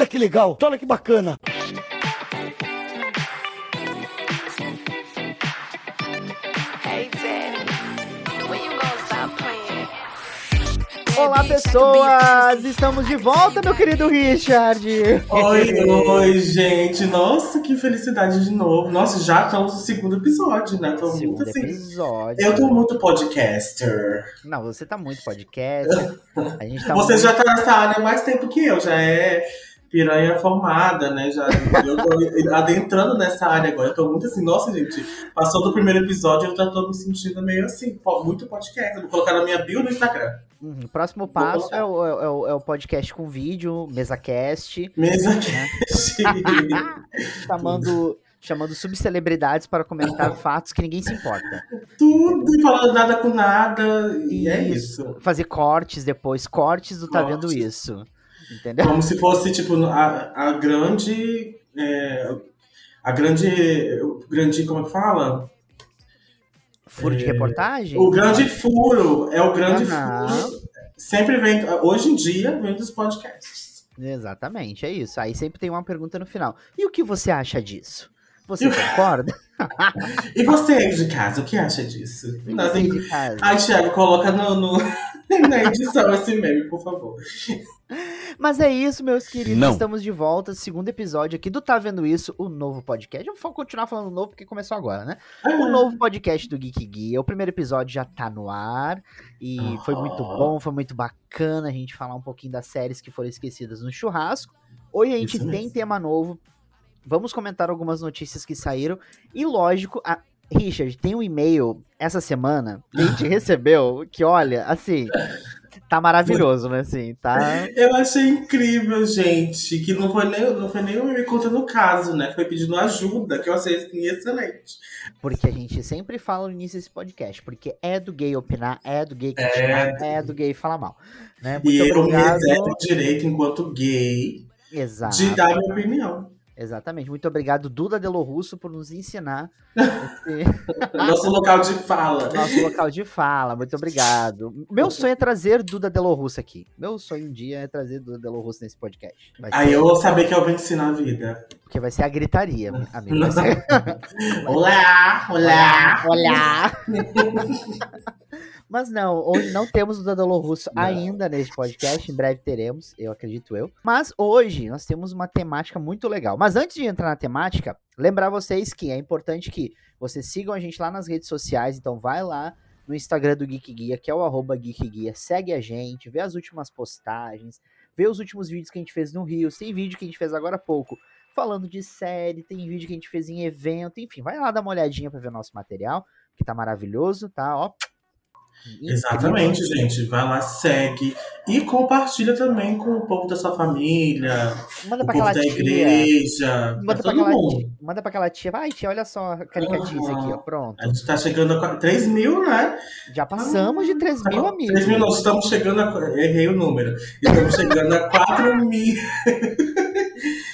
Olha que legal, olha que bacana. Olá, pessoas! Estamos de volta, meu querido Richard! Oi, oi, gente! Nossa, que felicidade de novo. Nossa, já estamos no segundo episódio, né? Tô Segundo muito assim. episódio. Eu tô muito podcaster. Não, você tá muito podcast. A gente tá Você muito... já tá nessa área há mais tempo que eu, já é piranha formada, né? Já, eu tô adentrando nessa área agora. Eu tô muito assim, nossa, gente, passou do primeiro episódio, eu já tô me sentindo meio assim, muito podcast. Eu vou colocar na minha bio no Instagram. Uhum, próximo passo é o, é, o, é o podcast com vídeo, MesaCast, Mesa Né? cast. chamando, chamando subcelebridades para comentar fatos que ninguém se importa. Tudo, falando nada com nada. E é isso. Fazer cortes depois, cortes do Tá Vendo. Isso. Entendeu? Como se fosse, tipo, a, a grande. é, a grande. Grande. Como é que fala? Furo de reportagem? O grande furo. É o grande furo. Sempre vem. Hoje em dia, vem dos podcasts. Exatamente, é isso. Aí sempre tem uma pergunta no final. E o que você acha disso? Você concorda? E você aí de casa, o que acha disso? Nós em- casa. Ai, Thiago, coloca no, no- na edição esse meme, por favor. Mas é isso, meus queridos. Não. Estamos de volta. Segundo episódio aqui do Tá Vendo Isso, o novo podcast. Eu vou continuar falando novo porque começou agora, né? O novo podcast do Geek Guia. O primeiro episódio já tá no ar. E foi muito Aham. bom, foi muito bacana a gente falar um pouquinho das séries que foram esquecidas no churrasco. Hoje a gente Isso tem mesmo. tema novo. Vamos comentar algumas notícias que saíram. E lógico, a... Richard, tem um e-mail essa semana que a gente recebeu que, olha, assim, tá maravilhoso, né? Assim, tá. Eu achei incrível, gente, que não foi nem, não foi nem o me conta no caso, né? Foi pedindo ajuda, que eu achei assim, excelente. Porque a gente sempre fala no início desse podcast, porque é do gay opinar, é do gay criticar, é, do gay falar mal. Né? Muito e eu me obrigado. reservo o direito, enquanto gay, Exato. de dar minha opinião. Exatamente. Muito obrigado, Duda Delo Russo, por nos ensinar esse Nosso local de fala. nosso local de fala. Muito obrigado. Meu sonho é trazer Duda Delo Russo aqui. Meu sonho um dia é trazer Duda Delo Russo nesse podcast. Vai Aí ser- eu vou saber que eu venci na vida. Porque vai ser a gritaria, amigo. Ser... Olá, olá. Olá! Mas não, hoje não temos o Dadalo Russo Não. ainda neste podcast, em breve teremos, eu acredito eu. Mas hoje nós temos uma temática muito legal. Mas antes de entrar na temática, lembrar vocês que é importante que vocês sigam a gente lá nas redes sociais, então vai lá no Instagram do Geek Guia, que é o arroba Geek Guia, segue a gente, vê as últimas postagens, vê os últimos vídeos que a gente fez no Rio, tem vídeo que a gente fez agora há pouco falando de série, tem vídeo que a gente fez em evento, enfim, vai lá dar uma olhadinha pra ver o nosso material, que tá maravilhoso, tá? Ó. Exatamente, gente. Vai lá, segue. E compartilha também com o povo da sua família, Manda o pra povo da tia. igreja, Manda pra pra, todo mundo. tia, manda pra aquela tia. Vai, tia, olha só a caricatice aqui, ó. Pronto. A gente tá chegando a qua- 3 mil, né? Já passamos de 3 mil amigos. 3 mil, não, estamos chegando a. Errei o número. Estamos chegando a 4 mil.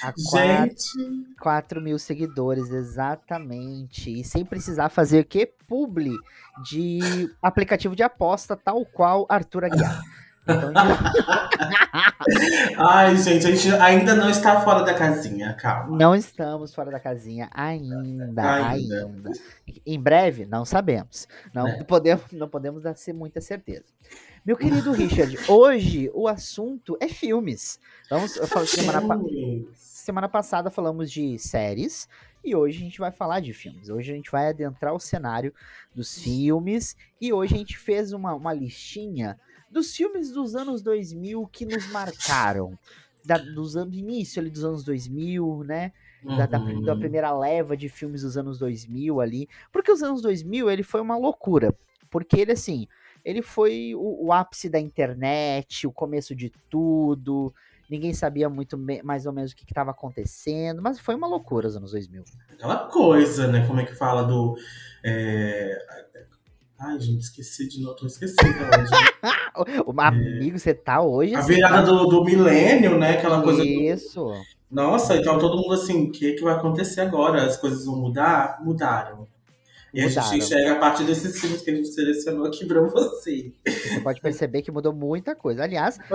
A 4, Gente. 4 mil seguidores, exatamente. E sem precisar fazer o quê? Publi de aplicativo de aposta, tal qual Arthur Aguiar. Então, Ai, gente, a gente ainda não está fora da casinha, calma. não estamos fora da casinha ainda, ainda. Ainda. Em breve, não sabemos. Não É. podemos, não podemos dar muita certeza. Meu querido Richard, hoje o assunto é filmes. Vamos, eu falei semana, pa- Filmes. Semana passada falamos de séries e hoje a gente vai falar de filmes. Hoje a gente vai adentrar o cenário dos filmes e hoje a gente fez uma, uma listinha dos filmes dos anos 2000 que nos marcaram. Da, dos anos início ali dos anos 2000, né? Da, da, Uhum. da primeira leva de filmes dos anos 2000 ali. Porque os anos 2000 ele foi uma loucura. Porque ele, assim, ele foi o, o ápice da internet, o começo de tudo. Ninguém sabia muito mais ou menos o que estava acontecendo, mas foi uma loucura os anos 2000. Aquela coisa, né? Como é que fala do. é, Ai, gente, esqueci de novo. Tô esquecendo hoje. O amigo, você tá hoje. A assim, virada do, do milênio, né? Aquela coisa. do- Isso. Nossa, então todo mundo assim, o que, que vai acontecer agora? As coisas vão mudar? Mudaram. E a Mudaram. gente enxerga a partir desses filmes que a gente selecionou aqui pra você. Você pode perceber que mudou muita coisa. Aliás,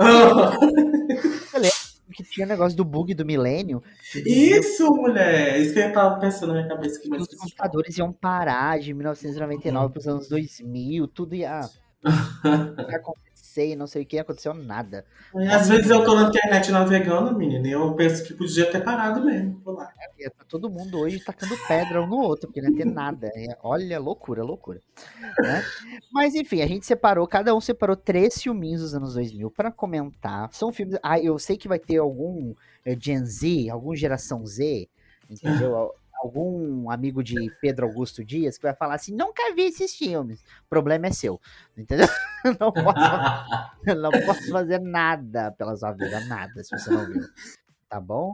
porque tinha negócio do bug do milênio. Isso, mulher! Isso que eu tava pensando na minha cabeça. Que os computadores iam parar de 1999 uhum. para os anos 2000, tudo ia acontecer e não sei o que, aconteceu nada. É, às vezes eu tô na internet navegando, menina, e eu penso que podia ter parado mesmo lá. É, tá todo mundo hoje tacando pedra um no outro, porque não ia ter nada. É, olha, loucura, loucura. Né? Mas enfim, a gente separou, cada um separou três filminhos dos anos 2000 para comentar. São filmes. Ah, eu sei que vai ter algum é, Gen Z, algum geração Z, entendeu? Algum amigo de Pedro Augusto Dias que vai falar assim: nunca vi esses filmes. O problema é seu. Entendeu? Não posso, não posso fazer nada pela sua vida, nada, se você não viu. Tá bom?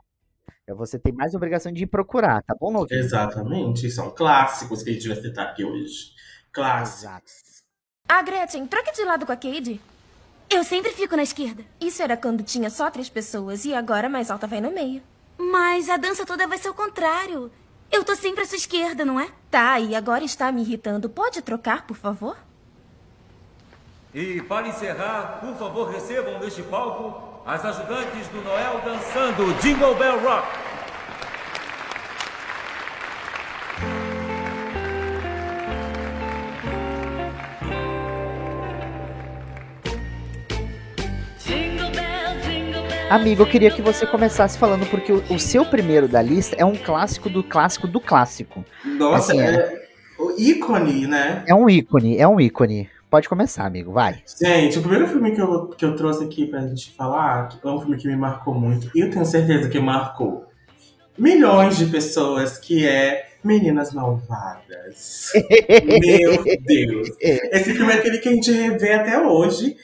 Você tem mais obrigação de ir procurar, tá bom, Nogueira? Exatamente. São clássicos que a gente vai citar aqui hoje. Clássicos. Ah, Gretchen, troque de lado com a Cade. Eu sempre fico na esquerda. Isso era quando tinha só três pessoas e agora a mais alta vai no meio. Mas a dança toda vai ser o contrário. Eu tô sempre à sua esquerda, não é? Tá, e agora está me irritando. Pode trocar, por favor? E para encerrar, por favor, recebam neste palco as ajudantes do Noel dançando Jingle Bell Rock. Amigo, eu queria que você começasse falando, porque o, o, seu primeiro da lista é um clássico do clássico do clássico. Nossa, assim, é, é o ícone, né? É um ícone, é um ícone. Pode começar, amigo, vai. Gente, o primeiro filme que eu, que eu trouxe aqui pra gente falar é um filme que me marcou muito. E eu tenho certeza que marcou milhões de pessoas, que é Meninas Malvadas. Meu Deus. Esse filme é aquele que a gente revê até hoje.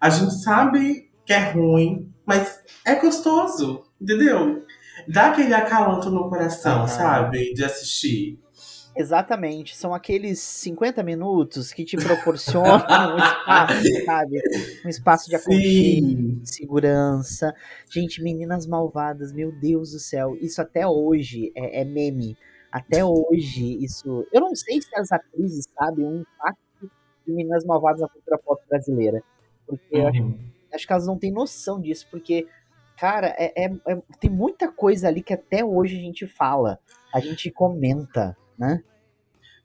A gente sabe que é ruim, mas é gostoso, entendeu? Dá aquele acalanto no coração, sabe? De assistir. Exatamente, são aqueles 50 minutos que te proporcionam um espaço, sabe? Um espaço de aconchego, de segurança. Gente, meninas malvadas, meu Deus do céu, isso até hoje é, é meme. Até hoje, isso. Eu não sei se as atrizes sabem o impacto de meninas malvadas na cultura pop brasileira. Porque uhum. Acho, que elas não têm noção disso, porque cara, é, é, é, tem muita coisa ali que até hoje a gente fala, a gente comenta, né?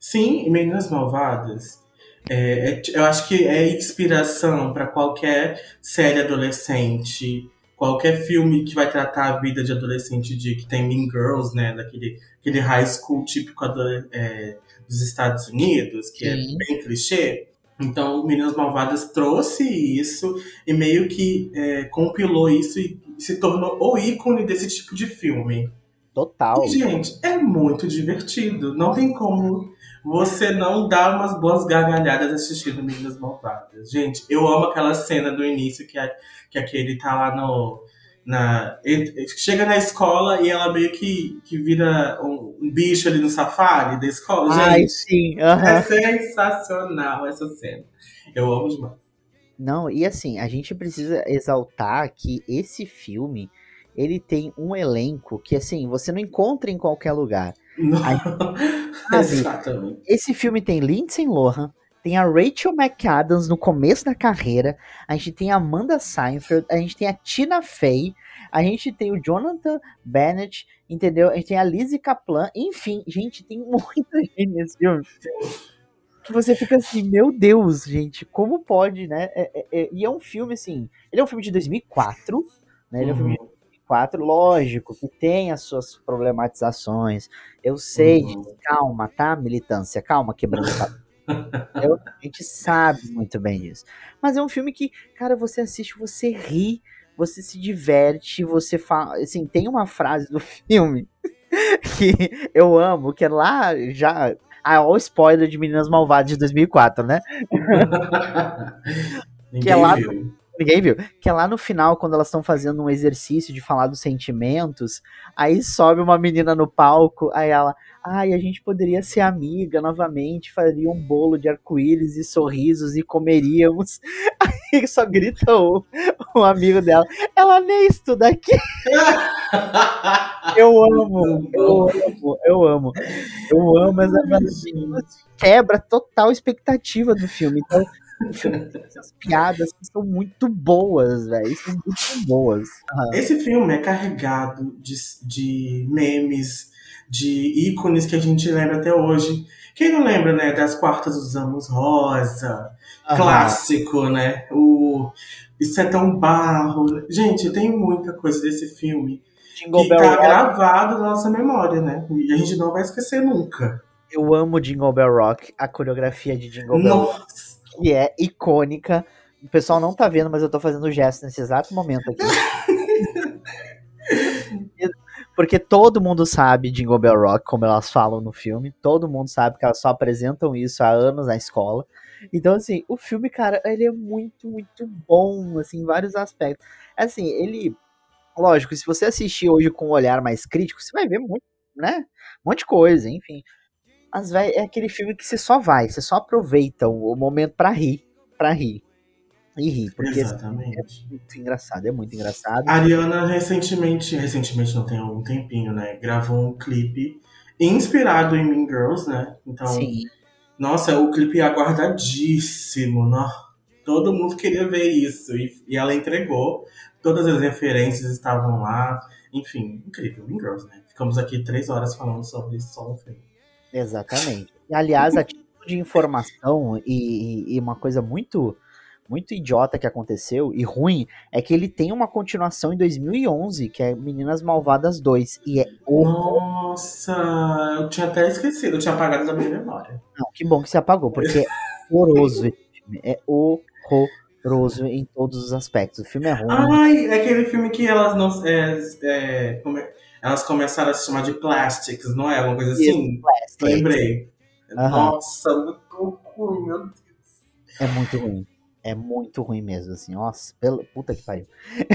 Sim, Meninas Malvadas. É, é, eu acho que é inspiração para qualquer série adolescente, qualquer filme que vai tratar a vida de adolescente de que tem Mean Girls, né, daquele aquele high school típico é, dos Estados Unidos, que Sim. é bem clichê. Então, Meninas Malvadas trouxe isso e meio que é, compilou isso e se tornou o ícone desse tipo de filme. Total. E, gente, é muito divertido. Não tem como você não dar umas boas gargalhadas assistindo Meninas Malvadas. Gente, eu amo aquela cena do início que, a, que aquele tá lá no. Na, chega na escola e ela meio que, que vira um, um bicho ali no safari da escola. Ai, gente, sim. Uhum. É sensacional essa cena. Eu amo demais. Não, e assim, a gente precisa exaltar que esse filme ele tem um elenco que assim, você não encontra em qualquer lugar. Aí, Exatamente. Esse filme tem Lindsay Lohan, tem a Rachel McAdams no começo da carreira, a gente tem a Amanda Seinfeld, a gente tem a Tina Fey, a gente tem o Jonathan Bennett, entendeu? A gente tem a Lizzie Kaplan, enfim, gente, tem muita gente nesse filme. Que você fica assim, meu Deus, gente, como pode, né? É, é, é, e é um filme, assim, ele é um filme de 2004, né? Ele é um filme de uhum. 4, lógico que tem as suas problematizações. Eu sei, uhum. calma, tá, militância? Calma, quebrando Eu, a gente sabe muito bem disso. Mas é um filme que, cara, você assiste, você ri, você se diverte, você fala. Assim, tem uma frase do filme que eu amo, que é lá já. Ah, o spoiler de Meninas Malvadas de 2004, né? que é lá. Ninguém viu. Que é lá no final, quando elas estão fazendo um exercício de falar dos sentimentos, aí sobe uma menina no palco, aí ela, ai, a gente poderia ser amiga novamente, faria um bolo de arco-íris e sorrisos e comeríamos. Aí só grita o, o amigo dela, ela nem estuda aqui. eu amo, eu amo, eu amo. Eu amo essa quebra total expectativa do filme. Então, Essas piadas são muito boas, velho. São muito boas. Uhum. Esse filme é carregado de, de memes, de ícones que a gente lembra até hoje. Quem não lembra, né, das quartas usamos rosa, uhum. clássico, né? O Isso é tão barro. Gente, tem muita coisa desse filme Jingle que Bell tá Rock. gravado na nossa memória, né? E a gente não vai esquecer nunca. Eu amo Jingle Bell Rock, a coreografia de Jingle Bell Rock, que é icônica. O pessoal não tá vendo, mas eu tô fazendo o gesto nesse exato momento aqui. Porque todo mundo sabe Jingle Bell Rock, como elas falam no filme. Todo mundo sabe que elas só apresentam isso há anos na escola. Então, assim, o filme, cara, ele é muito, muito bom, assim, em vários aspectos. Assim, ele lógico, se você assistir hoje com um olhar mais crítico, você vai ver muito, né? Um monte de coisa, enfim. Mas, velho, é aquele filme que você só vai, você só aproveita o, momento para rir, para rir. E rir, porque Exatamente. é muito engraçado, é muito engraçado. A Ariana recentemente, recentemente não tem algum tempinho, né? Gravou um clipe inspirado em Mean Girls, né? Então, Sim. nossa, o clipe é aguardadíssimo, né? Todo mundo queria ver isso e, e ela entregou. Todas as referências estavam lá. Enfim, incrível. Mean Girls, né? Ficamos aqui três horas falando sobre isso só no filme. Exatamente. E, aliás, a título de informação e, e, uma coisa muito muito idiota que aconteceu e ruim é que ele tem uma continuação em 2011 que é Meninas Malvadas 2 e é Nossa, eu tinha até esquecido, eu tinha apagado da minha memória. Não, que bom que você apagou, porque é horroroso esse filme, é horroroso em todos os aspectos. O filme é ruim. Ai, é aquele filme que elas não. É, é, come, elas começaram a se chamar de Plastics, não é? Alguma coisa assim? Lembrei. Uhum. Nossa, muito ruim, meu Deus. É muito ruim. É muito ruim mesmo, assim. Nossa, pela... puta que pariu.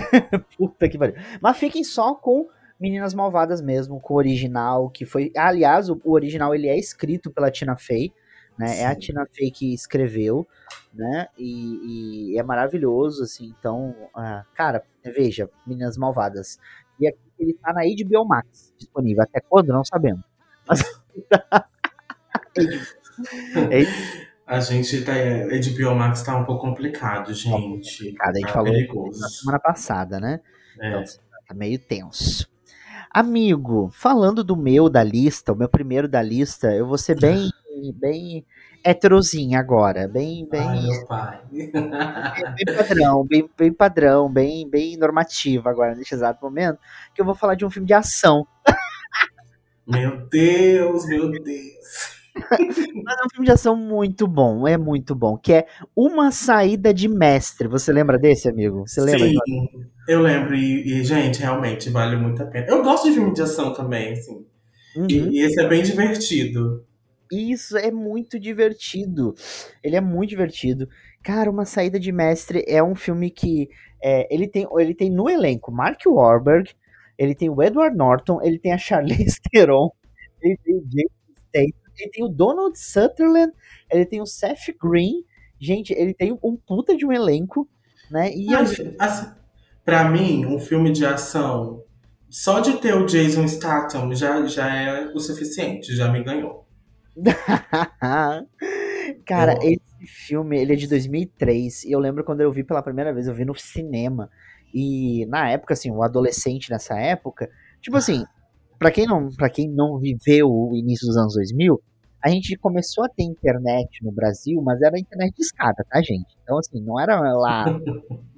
puta que pariu. Mas fiquem só com Meninas Malvadas mesmo, com o original, que foi. Aliás, o, original ele é escrito pela Tina Fey né? É a Tina Fey que escreveu, né? E, e é maravilhoso, assim. Então, uh, cara, veja, Meninas Malvadas. E aqui ele tá na HBO Max disponível. Até quando? Não sabemos. Mas... é a gente tá. HBO Max tá um pouco complicado, gente. Tá complicado. A gente tá falou perigoso. na semana passada, né? É. Então, tá meio tenso. Amigo, falando do meu da lista, o meu primeiro da lista, eu vou ser bem bem heterozinha agora, bem, bem. Ai, meu pai. bem padrão, bem, bem padrão, bem, bem normativo agora neste exato momento, que eu vou falar de um filme de ação. Meu Deus, meu Deus. Mas é um filme de ação muito bom, é muito bom, que é Uma Saída de Mestre. Você lembra desse, amigo? Você lembra? Sim, eu lembro e, e, gente, realmente vale muito a pena. Eu gosto de filme de ação também, assim. Uhum. E, e esse é bem divertido. Isso é muito divertido. Ele é muito divertido. Cara, Uma Saída de Mestre é um filme que é, ele, tem, ele tem no elenco Mark Wahlberg, ele tem o Edward Norton, ele tem a Charlize Theron, ele tem o James Statham, ele tem o Donald Sutherland, ele tem o Seth Green. Gente, ele tem um puta de um elenco, né? E Mas, eu... assim, pra mim, um filme de ação, só de ter o Jason Statham já, já é o suficiente, já me ganhou. Cara, esse filme, ele é de 2003, e eu lembro quando eu vi pela primeira vez, eu vi no cinema, e na época, assim, o adolescente nessa época, tipo assim, para quem não para quem não viveu o início dos anos 2000, a gente começou a ter internet no Brasil, mas era internet de escada, tá, gente? Então, assim, não era lá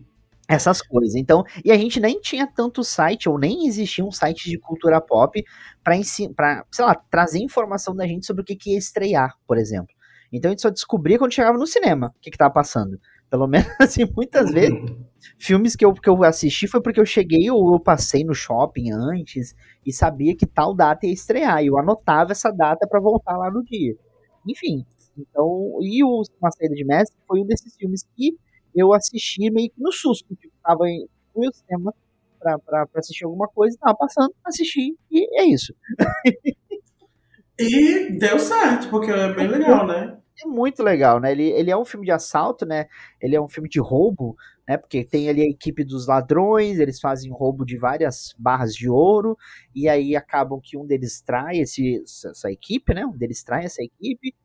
essas coisas. Então, e a gente nem tinha tanto site, ou nem existia um site de cultura pop para, sei lá, trazer informação da gente sobre o que, que ia estrear, por exemplo. Então a gente só descobria quando chegava no cinema o que, que tava passando. Pelo menos, assim, muitas vezes, filmes que eu, que eu assisti foi porque eu cheguei ou eu passei no shopping antes e sabia que tal data ia estrear. E eu anotava essa data para voltar lá no dia. Enfim, então, e o Uma Saída de Mestre foi um desses filmes que eu assisti meio que no susto. Tipo, tava em, no cinema pra, pra, pra, assistir alguma coisa, tava passando, assisti, e é isso. e deu certo, porque é bem legal, né? É muito legal, né? Ele, ele é um filme de assalto, né? Ele é um filme de roubo, né? Porque tem ali a equipe dos ladrões, eles fazem roubo de várias barras de ouro, e aí acabam que um deles trai esse, essa equipe, né? Um deles trai essa equipe,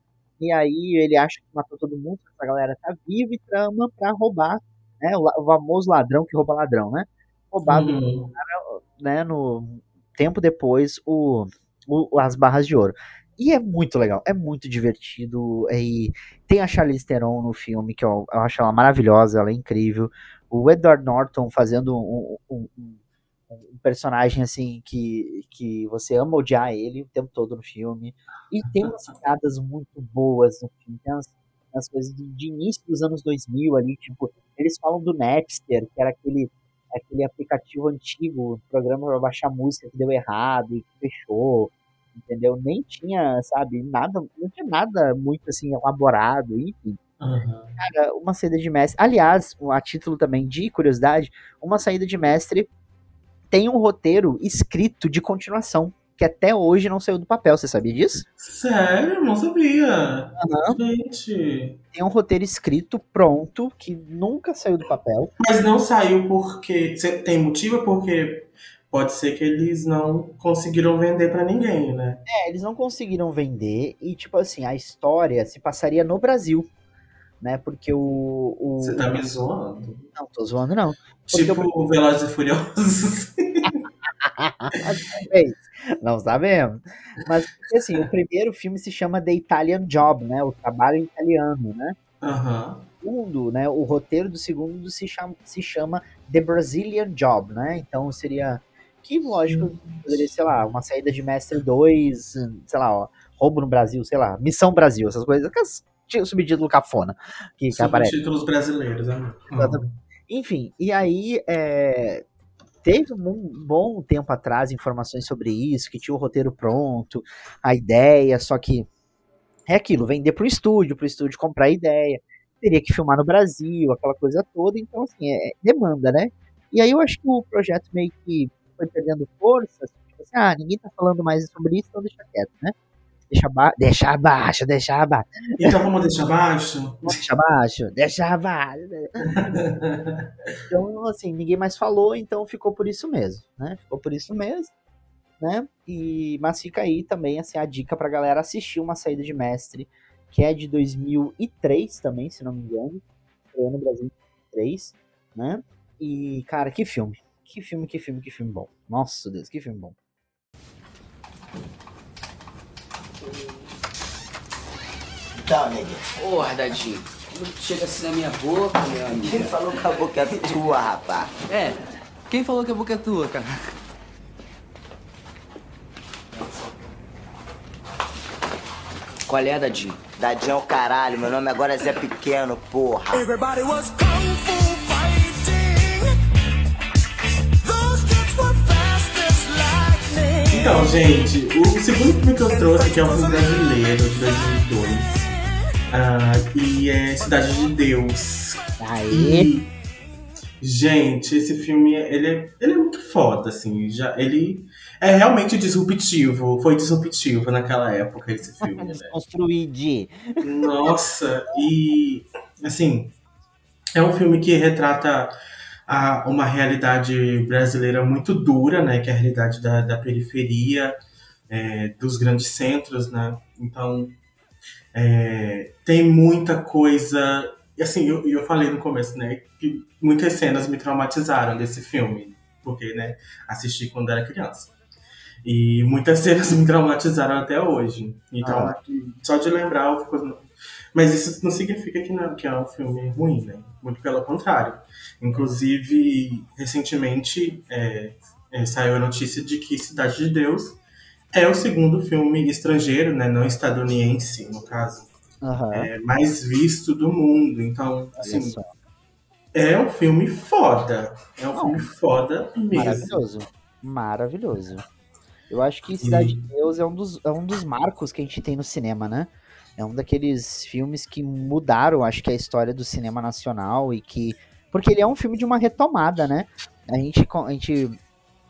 E aí ele acha que matou todo mundo, essa galera tá viva e trama pra roubar, né? O, famoso ladrão que rouba ladrão, né? Roubado, uhum. né? No tempo depois, o, o, as barras de ouro. E é muito legal, é muito divertido. E tem a Charlize Theron no filme, que eu, eu acho ela maravilhosa, ela é incrível. O Edward Norton fazendo um, um, um, um, personagem assim que, que você ama odiar ele o tempo todo no filme. E tem umas piadas muito boas no filme. Tem umas, umas coisas de, de, início dos anos 2000 ali, tipo, eles falam do Napster, que era aquele, aquele aplicativo antigo, programa para baixar música que deu errado e que fechou entendeu? Nem tinha, sabe, nada, não tinha nada muito assim elaborado, enfim. Uhum. Cara, uma saída de mestre. Aliás, a título também de curiosidade, uma saída de mestre tem um roteiro escrito de continuação. Que até hoje não saiu do papel, você sabia disso? Sério? Não sabia. Uhum. Gente. Tem um roteiro escrito, pronto, que nunca saiu do papel. Mas não saiu porque. Tem motivo? Porque pode ser que eles não conseguiram vender para ninguém, né? É, eles não conseguiram vender e, tipo assim, a história se passaria no Brasil, né? Porque o. o... Você tá me zoando? Não, tô zoando, não. Porque tipo o Velozes e Furiosos. não sabemos. Mas, assim, o primeiro filme se chama The Italian Job, né? O trabalho italiano, né? Uhum segundo, né, o roteiro do segundo se chama, se chama The Brazilian Job, né? Então seria que, lógico, poderia, sei lá, uma saída de mestre 2, sei lá, ó, roubo no Brasil, sei lá, Missão Brasil, essas coisas, o subtítulo cafona que, que aparece. Subtítulos brasileiros, né? Uhum. Enfim, e aí é, teve um bom tempo atrás informações sobre isso, que tinha o roteiro pronto, a ideia, só que é aquilo, vender pro estúdio, pro estúdio comprar a ideia, teria que filmar no Brasil, aquela coisa toda, então assim, é, é demanda, né? E aí eu acho que o projeto meio que foi perdendo força, tipo assim, ah, ninguém tá falando mais sobre isso, então deixa quieto, né? Deixa, ba deixa abaixo, deixa abaixo. Então vamos deixar abaixo? Deixa abaixo, deixa abaixo. então, assim, ninguém mais falou, então ficou por isso mesmo, né? Ficou por isso mesmo, né? E, mas fica aí também, assim, a dica pra galera assistir uma saída de mestre, que é de 2003 também, se não me engano. Foi no Brasil 2003, né? E, cara, que filme. Que filme, que filme, que filme bom. Nossa Deus, que filme bom. Então, nega. Porra, Dadinho. Chega assim na minha boca, meu amigo. Quem falou que a boca é tua, rapaz? É, quem falou que a boca é tua, cara? Qual é, Dadinho? Dadinho é o caralho, meu nome agora é Zé Pequeno, porra. Everybody was kung fu Então, gente, o segundo filme que eu trouxe aqui é um filme brasileiro de 2002. Uh, ah, e é Cidade de Deus. Aí. E, gente, esse filme, ele é, ele é muito foda, assim. Já, ele é realmente disruptivo. Foi disruptivo naquela época, esse filme. Né? Desconstruído. Nossa, e, assim, é um filme que retrata a uma realidade brasileira muito dura, né, que é a realidade da, da periferia, é, dos grandes centros, né? Então é, tem muita coisa. Assim, eu, eu falei no começo, né, que muitas cenas me traumatizaram desse filme, porque, né, assisti quando era criança. E muitas cenas me traumatizaram até hoje. Então, ah. só de lembrar, eu fico mas isso não significa que, não, que é um filme ruim, né? Muito pelo contrário. Inclusive, recentemente é, é, saiu a notícia de que Cidade de Deus é o segundo filme estrangeiro, né? Não estadunidense, no caso. Uhum. É, mais visto do mundo. Então, assim, é um filme foda. É um não, filme foda mesmo. Maravilhoso. Maravilhoso. Eu acho que Cidade e... de Deus é um, dos, é um dos marcos que a gente tem no cinema, né? É um daqueles filmes que mudaram, acho que, a história do cinema nacional e que. Porque ele é um filme de uma retomada, né? A gente, a gente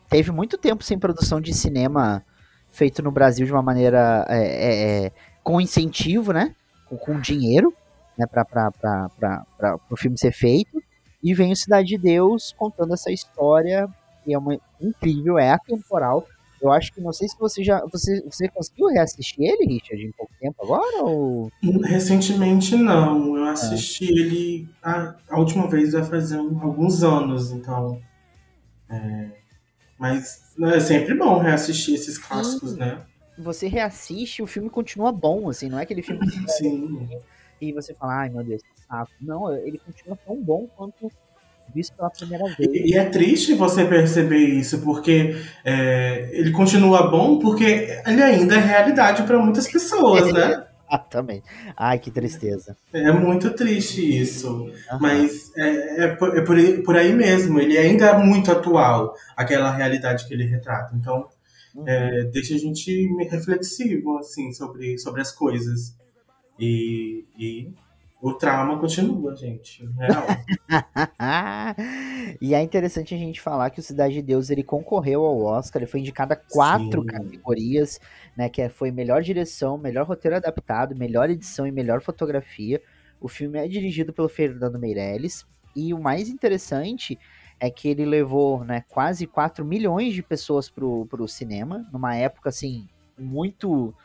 teve muito tempo sem produção de cinema feito no Brasil de uma maneira é, é, é com incentivo, né? Com, com dinheiro, né? Para o filme ser feito. E vem o Cidade de Deus contando essa história que é uma incrível, é atemporal. Eu acho que não sei se você já. Você, você conseguiu reassistir ele, Richard, em pouco tempo agora? Ou... Recentemente não. Eu assisti é. ele a, a, última vez vai fazer um, alguns anos, então. É, mas é sempre bom reassistir esses clássicos, Sim. né? Você reassiste, o filme continua bom, assim, não é aquele filme que Sim. e você fala, ai meu Deus, que saco. Não, ele continua tão bom quanto visto pela primeira vez. E, e é triste você perceber isso, porque é, ele continua bom porque ele ainda é realidade para muitas pessoas, né? Exatamente. Ai, que tristeza. É muito triste isso. Uhum. Mas é, é, por, é por, aí, mesmo. Ele ainda é muito atual, aquela realidade que ele retrata. Então, uhum. é, deixa a gente reflexivo, assim, sobre, sobre as coisas. E, e o trauma continua, gente. Real. e é interessante a gente falar que o Cidade de Deus ele concorreu ao Oscar, ele foi indicado a quatro Sim. categorias, né? Que é, foi melhor direção, melhor roteiro adaptado, melhor edição e melhor fotografia. O filme é dirigido pelo Fernando Meirelles. E o mais interessante é que ele levou né, quase 4 milhões de pessoas pro, pro cinema, numa época assim, muito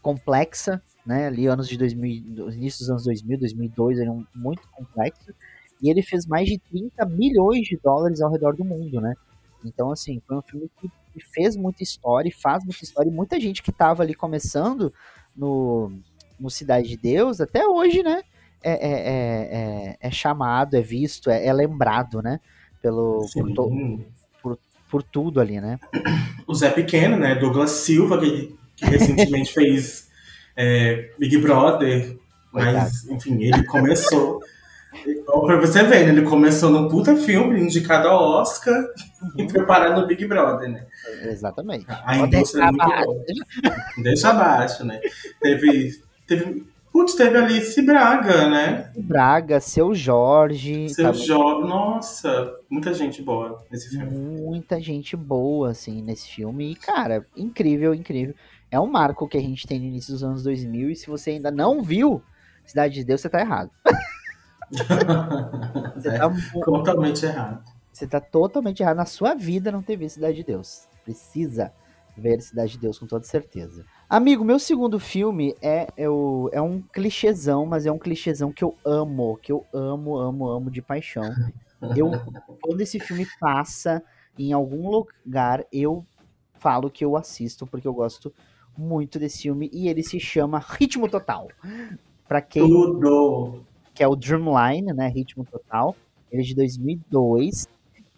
complexa né? Ali anos de 2000, início dos anos 2000, 2002, eram muito complexos. E ele fez mais de 30 milhões de dólares ao redor do mundo, né? Então, assim, foi um filme que, fez muita história, faz muita história, e muita gente que tava ali começando no, no Cidade de Deus, até hoje, né? É, é, é, é, é chamado, é visto, é, é lembrado, né? Pelo, por, to, por, por, tudo ali, né? O Zé Pequeno, né? Douglas Silva, que, que recentemente fez é, Big Brother, mas, enfim, ele começou. pra você ver, né? Ele começou no puta filme, indicado ao Oscar e preparado no Big Brother, né? Exatamente. A indústria é muito boa. Deixa abaixo, né? Teve. teve Putz, teve Alice Braga, né? Braga, seu Jorge. Seu Jorge, nossa, muita gente boa nesse filme. Muita gente boa, assim, nesse filme. E, cara, incrível, incrível é um marco que a gente tem no início dos anos 2000 e se você ainda não viu Cidade de Deus, você tá errado. você é, tá totalmente errado. Você tá totalmente errado na sua vida não ter visto Cidade de Deus. Precisa ver Cidade de Deus com toda certeza. Amigo, meu segundo filme é, é, o, é um clichêzão, mas é um clichêzão que eu amo, que eu amo, amo, amo de paixão. Eu, quando esse filme passa em algum lugar, eu falo que eu assisto porque eu gosto muito desse filme e ele se chama Ritmo Total. Para quem Tudo. que é o Dreamline, né, Ritmo Total, ele é de 2002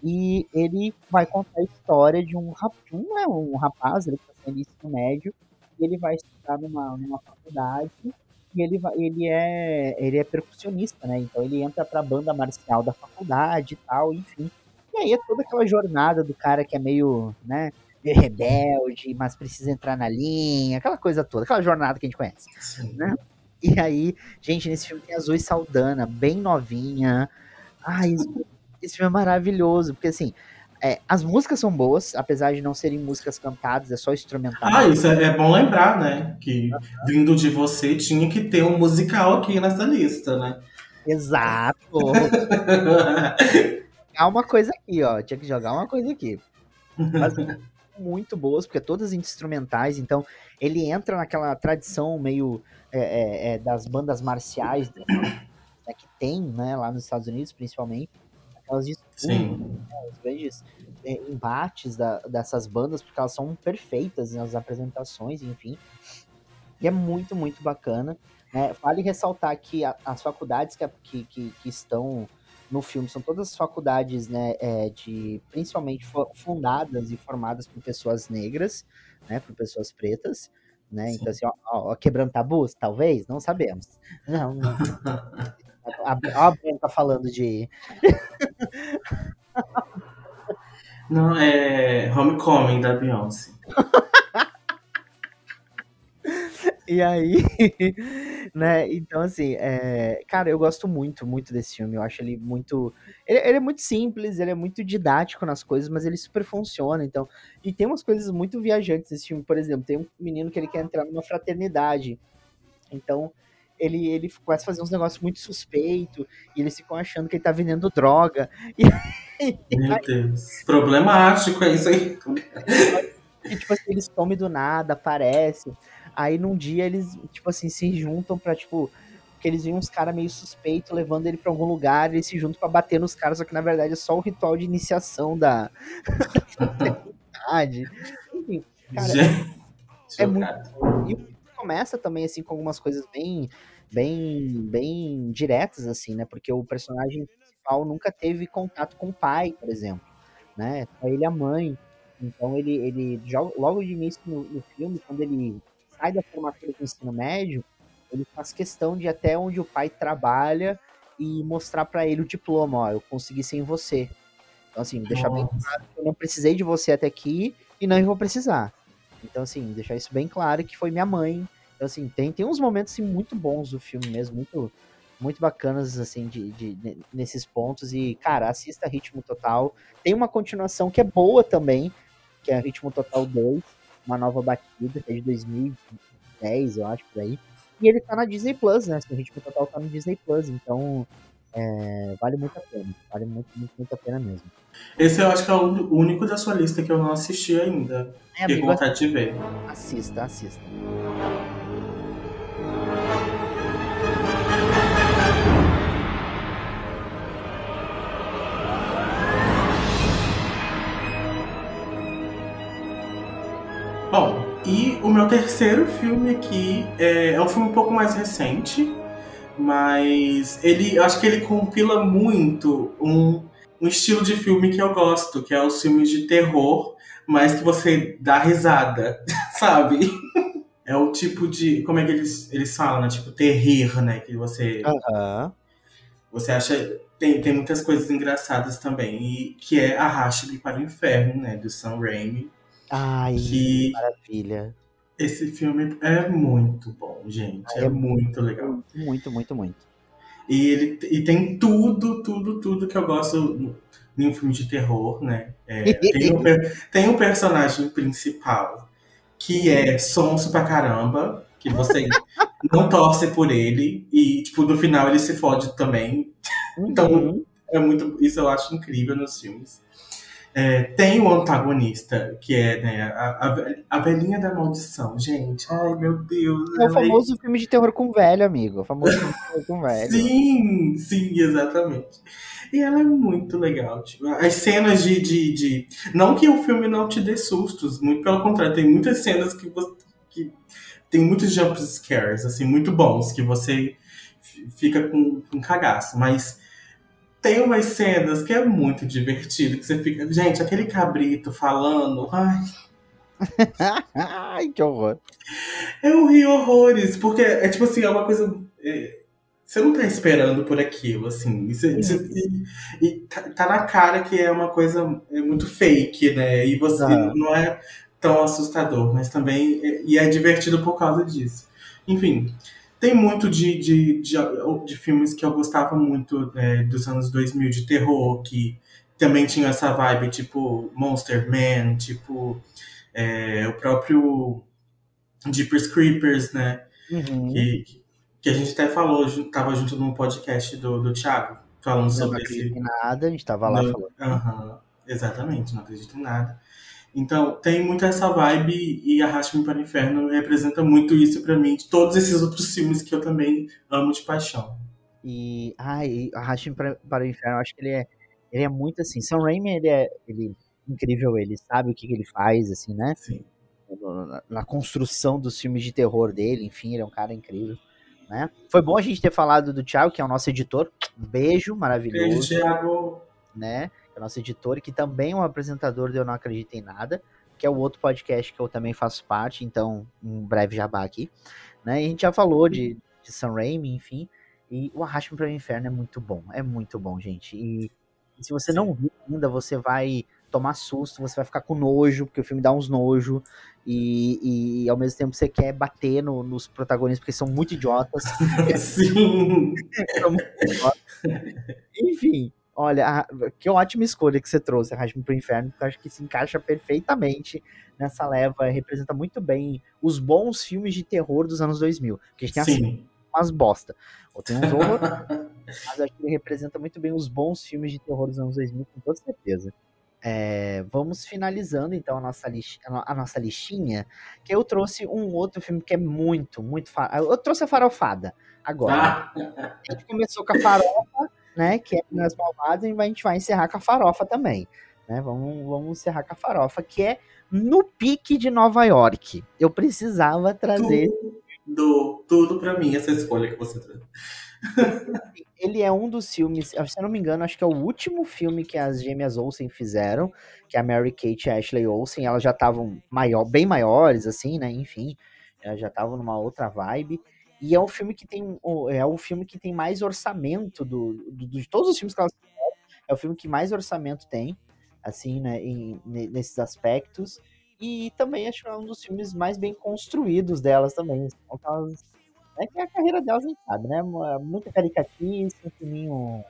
e ele vai contar a história de um, um, né, um rapaz, ele está no ensino médio, e ele vai estudar numa, numa faculdade e ele, vai, ele, é, ele é percussionista, né? Então ele entra para a banda marcial da faculdade e tal, enfim. E aí é toda aquela jornada do cara que é meio, né, rebelde, mas precisa entrar na linha, aquela coisa toda, aquela jornada que a gente conhece, né? E aí, gente, nesse filme tem a Zoe Saldana, bem novinha. Ai, esse, esse filme é maravilhoso, porque assim, é, as músicas são boas, apesar de não serem músicas cantadas, é só instrumental. Ah, isso é, é bom lembrar, né? Que vindo de você tinha que ter um musical aqui nessa lista, né? Exato. jogar uma coisa aqui, ó. Tinha que jogar uma coisa aqui. Mas, muito boas, porque é todas instrumentais, então ele entra naquela tradição meio é, é, é das bandas marciais né, que tem né, lá nos Estados Unidos, principalmente. Aquelas né, os grandes é, embates da, dessas bandas, porque elas são perfeitas nas apresentações, enfim. E é muito, muito bacana. Né? Vale ressaltar que a, as faculdades que, que, que, que estão no filme são todas faculdades, né, é, de principalmente fundadas e formadas por pessoas negras, né, por pessoas pretas, né? Sim. Então assim, ó, ó, quebrando tabus, talvez, não sabemos. Não, não. a, a, a Branca falando de Não, é Homecoming da Beyoncé. E aí, né? Então, assim, é... cara, eu gosto muito, muito desse filme. Eu acho ele muito. Ele, ele, é muito simples, ele é muito didático nas coisas, mas ele super funciona. Então, e tem umas coisas muito viajantes nesse filme. Por exemplo, tem um menino que ele quer entrar numa fraternidade. Então, ele, ele começa a fazer uns negócios muito suspeitos e eles ficam achando que ele tá vendendo droga. E... Meu Deus. Problemático é isso aí E, tipo assim, eles somem do nada, aparecem. Aí num dia eles, tipo assim, se juntam pra, tipo. Porque eles veem uns caras meio suspeitos levando ele pra algum lugar, eles se juntam pra bater nos caras, só que na verdade é só o ritual de iniciação da. Enfim, cara, é, é muito. E começa também, assim, com algumas coisas bem. Bem, bem diretas, assim, né? Porque o personagem principal nunca teve contato com o pai, por exemplo, né? Só ele a mãe. Então ele, ele logo de início no, no filme, quando ele sai da formatura do ensino médio, ele faz questão de ir até onde o pai trabalha e mostrar para ele o diploma, ó, eu consegui sem você. Então, assim, deixar Nossa. bem claro que eu não precisei de você até aqui e não vou precisar. Então, assim, deixar isso bem claro que foi minha mãe. Então, assim, tem, tem uns momentos assim, muito bons do filme mesmo, muito, muito bacanas, assim, de, de, de, nesses pontos. E, cara, assista Ritmo Total. Tem uma continuação que é boa também, que é Ritmo Total 2 uma nova batida, que é de 2010, eu acho, por aí. E ele tá na Disney Plus, né? O Ritmo Total tá no Disney Plus, então é, vale muito a pena. Vale muito, muito, muito a pena mesmo. Esse eu acho que é o único da sua lista que eu não assisti ainda. É, com vontade de ver. Assista, assista. Meu terceiro filme aqui é, é um filme um pouco mais recente, mas ele acho que ele compila muito um, um estilo de filme que eu gosto, que é os filmes de terror, mas que você dá risada, sabe? É o tipo de. Como é que eles, eles falam, né? Tipo, terrir, né? Que você. Uhum. Você acha. Tem, tem muitas coisas engraçadas também. E que é Arraste-me para o Inferno, né? Do Sam Raimi. Ai, que maravilha. Esse filme é muito bom, gente. é, é muito legal. Muito, muito, muito. E ele e tem tudo, tudo, tudo que eu gosto em um filme de terror, né? É, tem, um, tem um personagem principal que é sonso pra caramba, que você não torce por ele, e, tipo, no final ele se fode também. Uhum. Então, é muito. Isso eu acho incrível nos filmes. É, tem o antagonista, que é né, a, a, velhinha da maldição, gente. Ai, meu Deus. É o famoso filme de terror com velho, amigo. O famoso filme de terror com velho. Sim, sim, exatamente. E ela é muito legal. Tipo, as cenas de, de, de, Não que o filme não te dê sustos, muito pelo contrário, tem muitas cenas que você. Que tem muitos jump scares, assim, muito bons, que você fica com, com cagaço, mas tem umas cenas que é muito divertido, que você fica. Gente, aquele cabrito falando. Ai. ai, que horror. Eu ri horrores, porque é tipo assim, é uma coisa. É, você não tá esperando por aquilo, assim. E, você, e, e tá, tá, na cara que é uma coisa é muito fake, né? E você ah. não é tão assustador, mas também. É, e é divertido por causa disso. Enfim. Tem muito de, de, de, de filmes que eu gostava muito é, dos anos 2000 de terror, que também tinha essa vibe, tipo Monster Man, tipo é, o próprio Jeepers Creepers, né? Uhum. Que, que a gente até falou, tava junto num podcast do, do Thiago, falando sobre esse. Não acredito em nada, a gente tava lá no, falando. Uhum, exatamente, não acredito em nada. Então, tem muito essa vibe e Arraste-me para o Inferno representa muito isso para mim, de todos esses outros filmes que eu também amo de paixão. E, ai, Arraste-me para, para o Inferno, eu acho que ele é, ele é muito assim. Sam Raimi, ele é ele, incrível, ele sabe o que, que ele faz, assim, né? Sim. Na, na, construção dos filmes de terror dele, enfim, ele é um cara incrível. Né? Foi bom a gente ter falado do Thiago, que é o nosso editor. Um beijo maravilhoso. Beijo, Thiago. Né? Nosso editor, que também é um apresentador do Eu Não Acredito em Nada, que é o outro podcast que eu também faço parte, então, um breve jabá aqui. Né? E a gente já falou de, de Sam Raimi, enfim, e o Arraste para o Inferno é muito bom, é muito bom, gente. E, e se você não viu ainda, você vai tomar susto, você vai ficar com nojo, porque o filme dá uns nojo, e, e ao mesmo tempo você quer bater no, nos protagonistas, porque são muito idiotas. Sim! são muito idiotas. Enfim, Olha, que ótima escolha que você trouxe, Arraste-me pro Inferno, que eu acho que se encaixa perfeitamente nessa leva, representa muito bem os bons filmes de terror dos anos 2000. Que a gente tem assim, umas bosta. Ou tem uns horror, mas acho que ele representa muito bem os bons filmes de terror dos anos 2000, com toda certeza. é, vamos finalizando então a nossa, a nossa listinha, que eu trouxe um outro filme que é muito, muito. Eu trouxe a farofada agora. Ah. A gente começou com a farofa, né? Que é nas malvadas, e a gente vai encerrar com a farofa também. Né? Vamos, vamos encerrar com a farofa, que é no pique de Nova York. Eu precisava trazer. Tudo, tudo para mim, essa escolha que você trouxe. Ele é um dos filmes, se eu não me engano, acho que é o último filme que as gêmeas Olsen fizeram, que a Mary Kate e a Ashley Olsen, elas já estavam maior, bem maiores, assim, né? Enfim, elas já estavam numa outra vibe. E é um filme que tem. É o filme que tem mais orçamento do, do, de todos os filmes que elas fizeram. É o filme que mais orçamento tem, assim, né? Em, nesses aspectos. E também acho que é um dos filmes mais bem construídos delas também. Elas é que a carreira delas, a sabe, né? Muita caricatice, um filminho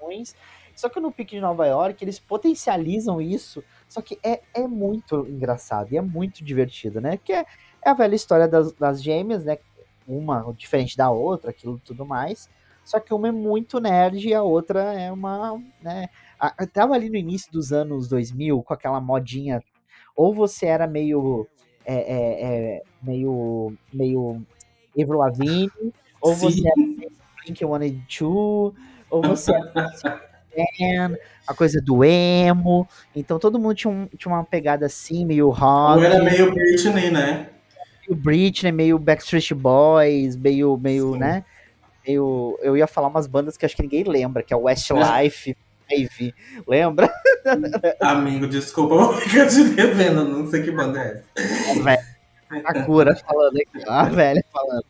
ruins. Só que no Pique de Nova York, eles potencializam isso, só que é, é muito engraçado e é muito divertido, né? Que é, é a velha história das, das gêmeas, né? Uma diferente da outra, aquilo tudo mais. Só que uma é muito nerd e a outra é uma, né? A, tava ali no início dos anos 2000 com aquela modinha. Ou você era meio. É, é, é, meio. meio Avril Lavigne, ou Sim. você é Blink-182, ou você é a coisa do emo. Então todo mundo tinha, um, tinha uma pegada assim, meio rock. Ou era meio Britney, né? Meio Britney, meio Backstreet Boys, meio, meio né? Meio, eu ia falar umas bandas que acho que ninguém lembra, que é Westlife, Ivy, lembra? Amigo, desculpa, eu vou ficar te devendo, não sei que banda é essa. É, Sakura falando aqui, a velha falando.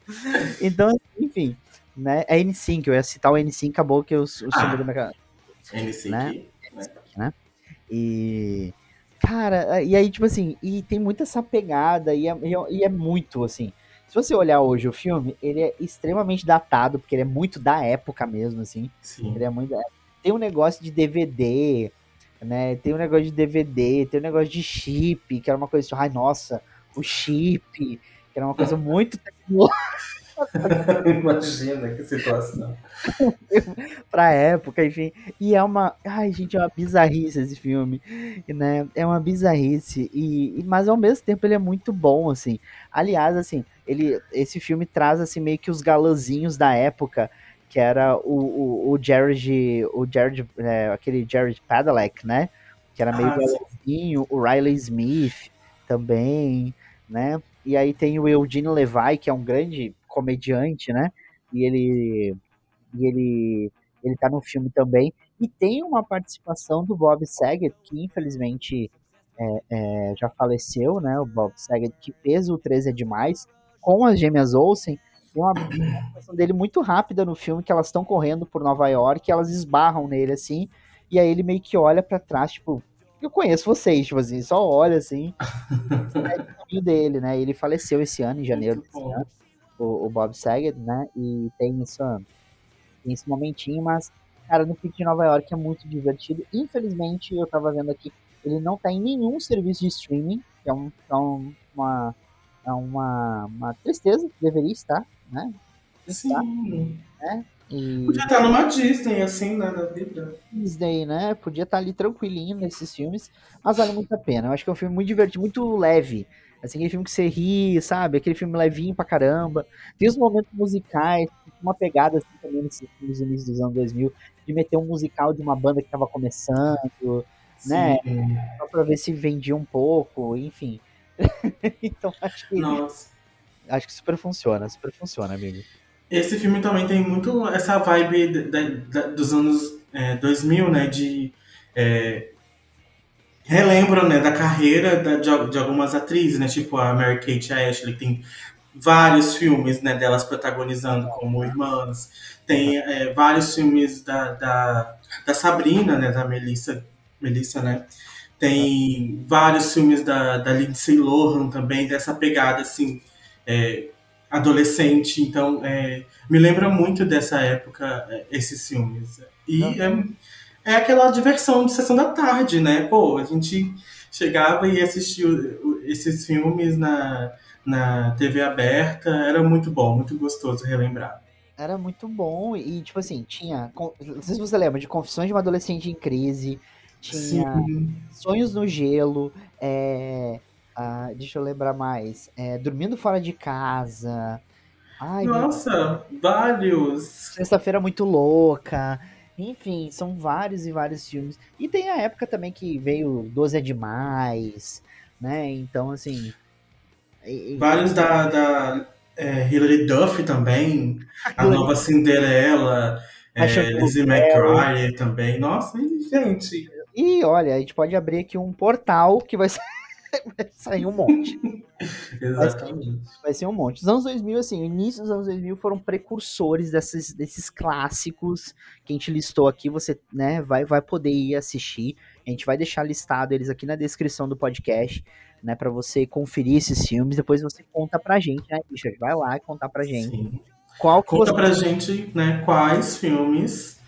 Então, enfim, né? É N5, eu ia citar o N5, acabou que eu, eu ah, da minha N5, né? né? E. Cara, e aí, tipo assim, e tem muita essa pegada, e é, e é muito, assim. Se você olhar hoje o filme, ele é extremamente datado, porque ele é muito da época mesmo, assim. Sim. Ele é muito. Tem um negócio de DVD, né? Tem um negócio de DVD, tem um negócio de chip, que era uma coisa assim, ai, nossa, o chip, que era uma coisa muito tecnológica. Imagina que situação. pra época, enfim. E é uma. Ai, gente, é uma bizarrice esse filme. Né? É uma bizarrice. E, mas ao mesmo tempo ele é muito bom, assim. Aliás, assim, ele, esse filme traz assim, meio que os galãzinhos da época. Que era o, o, o Jared. O Jared. É, aquele Jared Padalecki, né? Que era meio ah, galãzinho. O Riley Smith também né? E aí tem o Eugene Levi, que é um grande comediante, né? E ele e ele ele tá no filme também. E tem uma participação do Bob Saget, que infelizmente é, é, já faleceu, né? O Bob Saget, que fez o 13 é Demais, com as gêmeas Olsen. Tem uma participação dele muito rápida no filme, que elas estão correndo por Nova York, e elas esbarram nele, assim, e aí ele meio que olha para trás, tipo, eu conheço vocês, tipo assim, só olha assim. é o caminho dele, né? Ele faleceu esse ano, em janeiro desse ano, o, o, Bob Saget, né? E tem, isso, tem esse momentinho, mas, cara, no Pique de Nova York é muito divertido. Infelizmente, eu tava vendo aqui, ele não tá em nenhum serviço de streaming, que é, um, é uma, é uma, uma tristeza, deveria estar, né? Sim. né? E... Podia estar numa Disney, assim, né, da vida. Disney, né? Podia estar ali tranquilinho nesses filmes, mas vale muito a pena. Eu acho que é um filme muito divertido, muito leve. Assim, aquele filme que você ri, sabe? Aquele filme levinho pra caramba. Tem os momentos musicais, uma pegada assim também nesses filmes do início dos anos 2000, de meter um musical de uma banda que tava começando, né? Sim. né? Só pra ver se vendia um pouco, enfim. então acho que. Nossa. Acho que super funciona, super funciona, amigo. Esse filme também tem muito essa vibe da, da, dos anos é, 2000, né? De. É, relembram, né? Da carreira da, de, de, algumas atrizes, né? Tipo a Mary Kate Ashley. Tem vários filmes né, delas protagonizando como irmãs. Tem é, vários filmes da, da, da Sabrina, né? Da Melissa, Melissa né? Tem vários filmes da, da Lindsay Lohan também, dessa pegada, assim, é, adolescente, então é, me lembra muito dessa época é, esses filmes. E é, é aquela diversão de sessão da tarde, né? Pô, a gente chegava e assistia esses filmes na, na TV aberta, era muito bom, muito gostoso relembrar. Era muito bom e, tipo assim, tinha. Não sei se você lembra de Confissões de uma Adolescente em Crise, tinha Sim. Sonhos no Gelo, é, ah, deixa eu lembrar mais, é, Dormindo Fora de Casa, ai, meu Nossa, vários. Sexta-feira Muito Louca. Enfim, são vários e vários filmes. E tem a época também que veio 12 é Demais, né? Então, assim. e- e- Vários da, da é, Hilary Duff também. A nova Cinderela. É, Paixão Lizzie. McGuire também. Nossa, e, gente. E olha, a gente pode abrir aqui um portal que vai, sa- vai sair um monte. Exatamente. Vai ser um monte. Os anos 2000, assim, o início dos anos 2000 foram precursores desses, desses clássicos que a gente listou aqui. Você né, vai, vai poder ir assistir. A gente vai deixar listado eles aqui na descrição do podcast, né, para você conferir esses filmes. Depois você conta pra gente, né, Richard? Vai lá e contar pra gente Sim. qual Conta você pra gente, né, quais filmes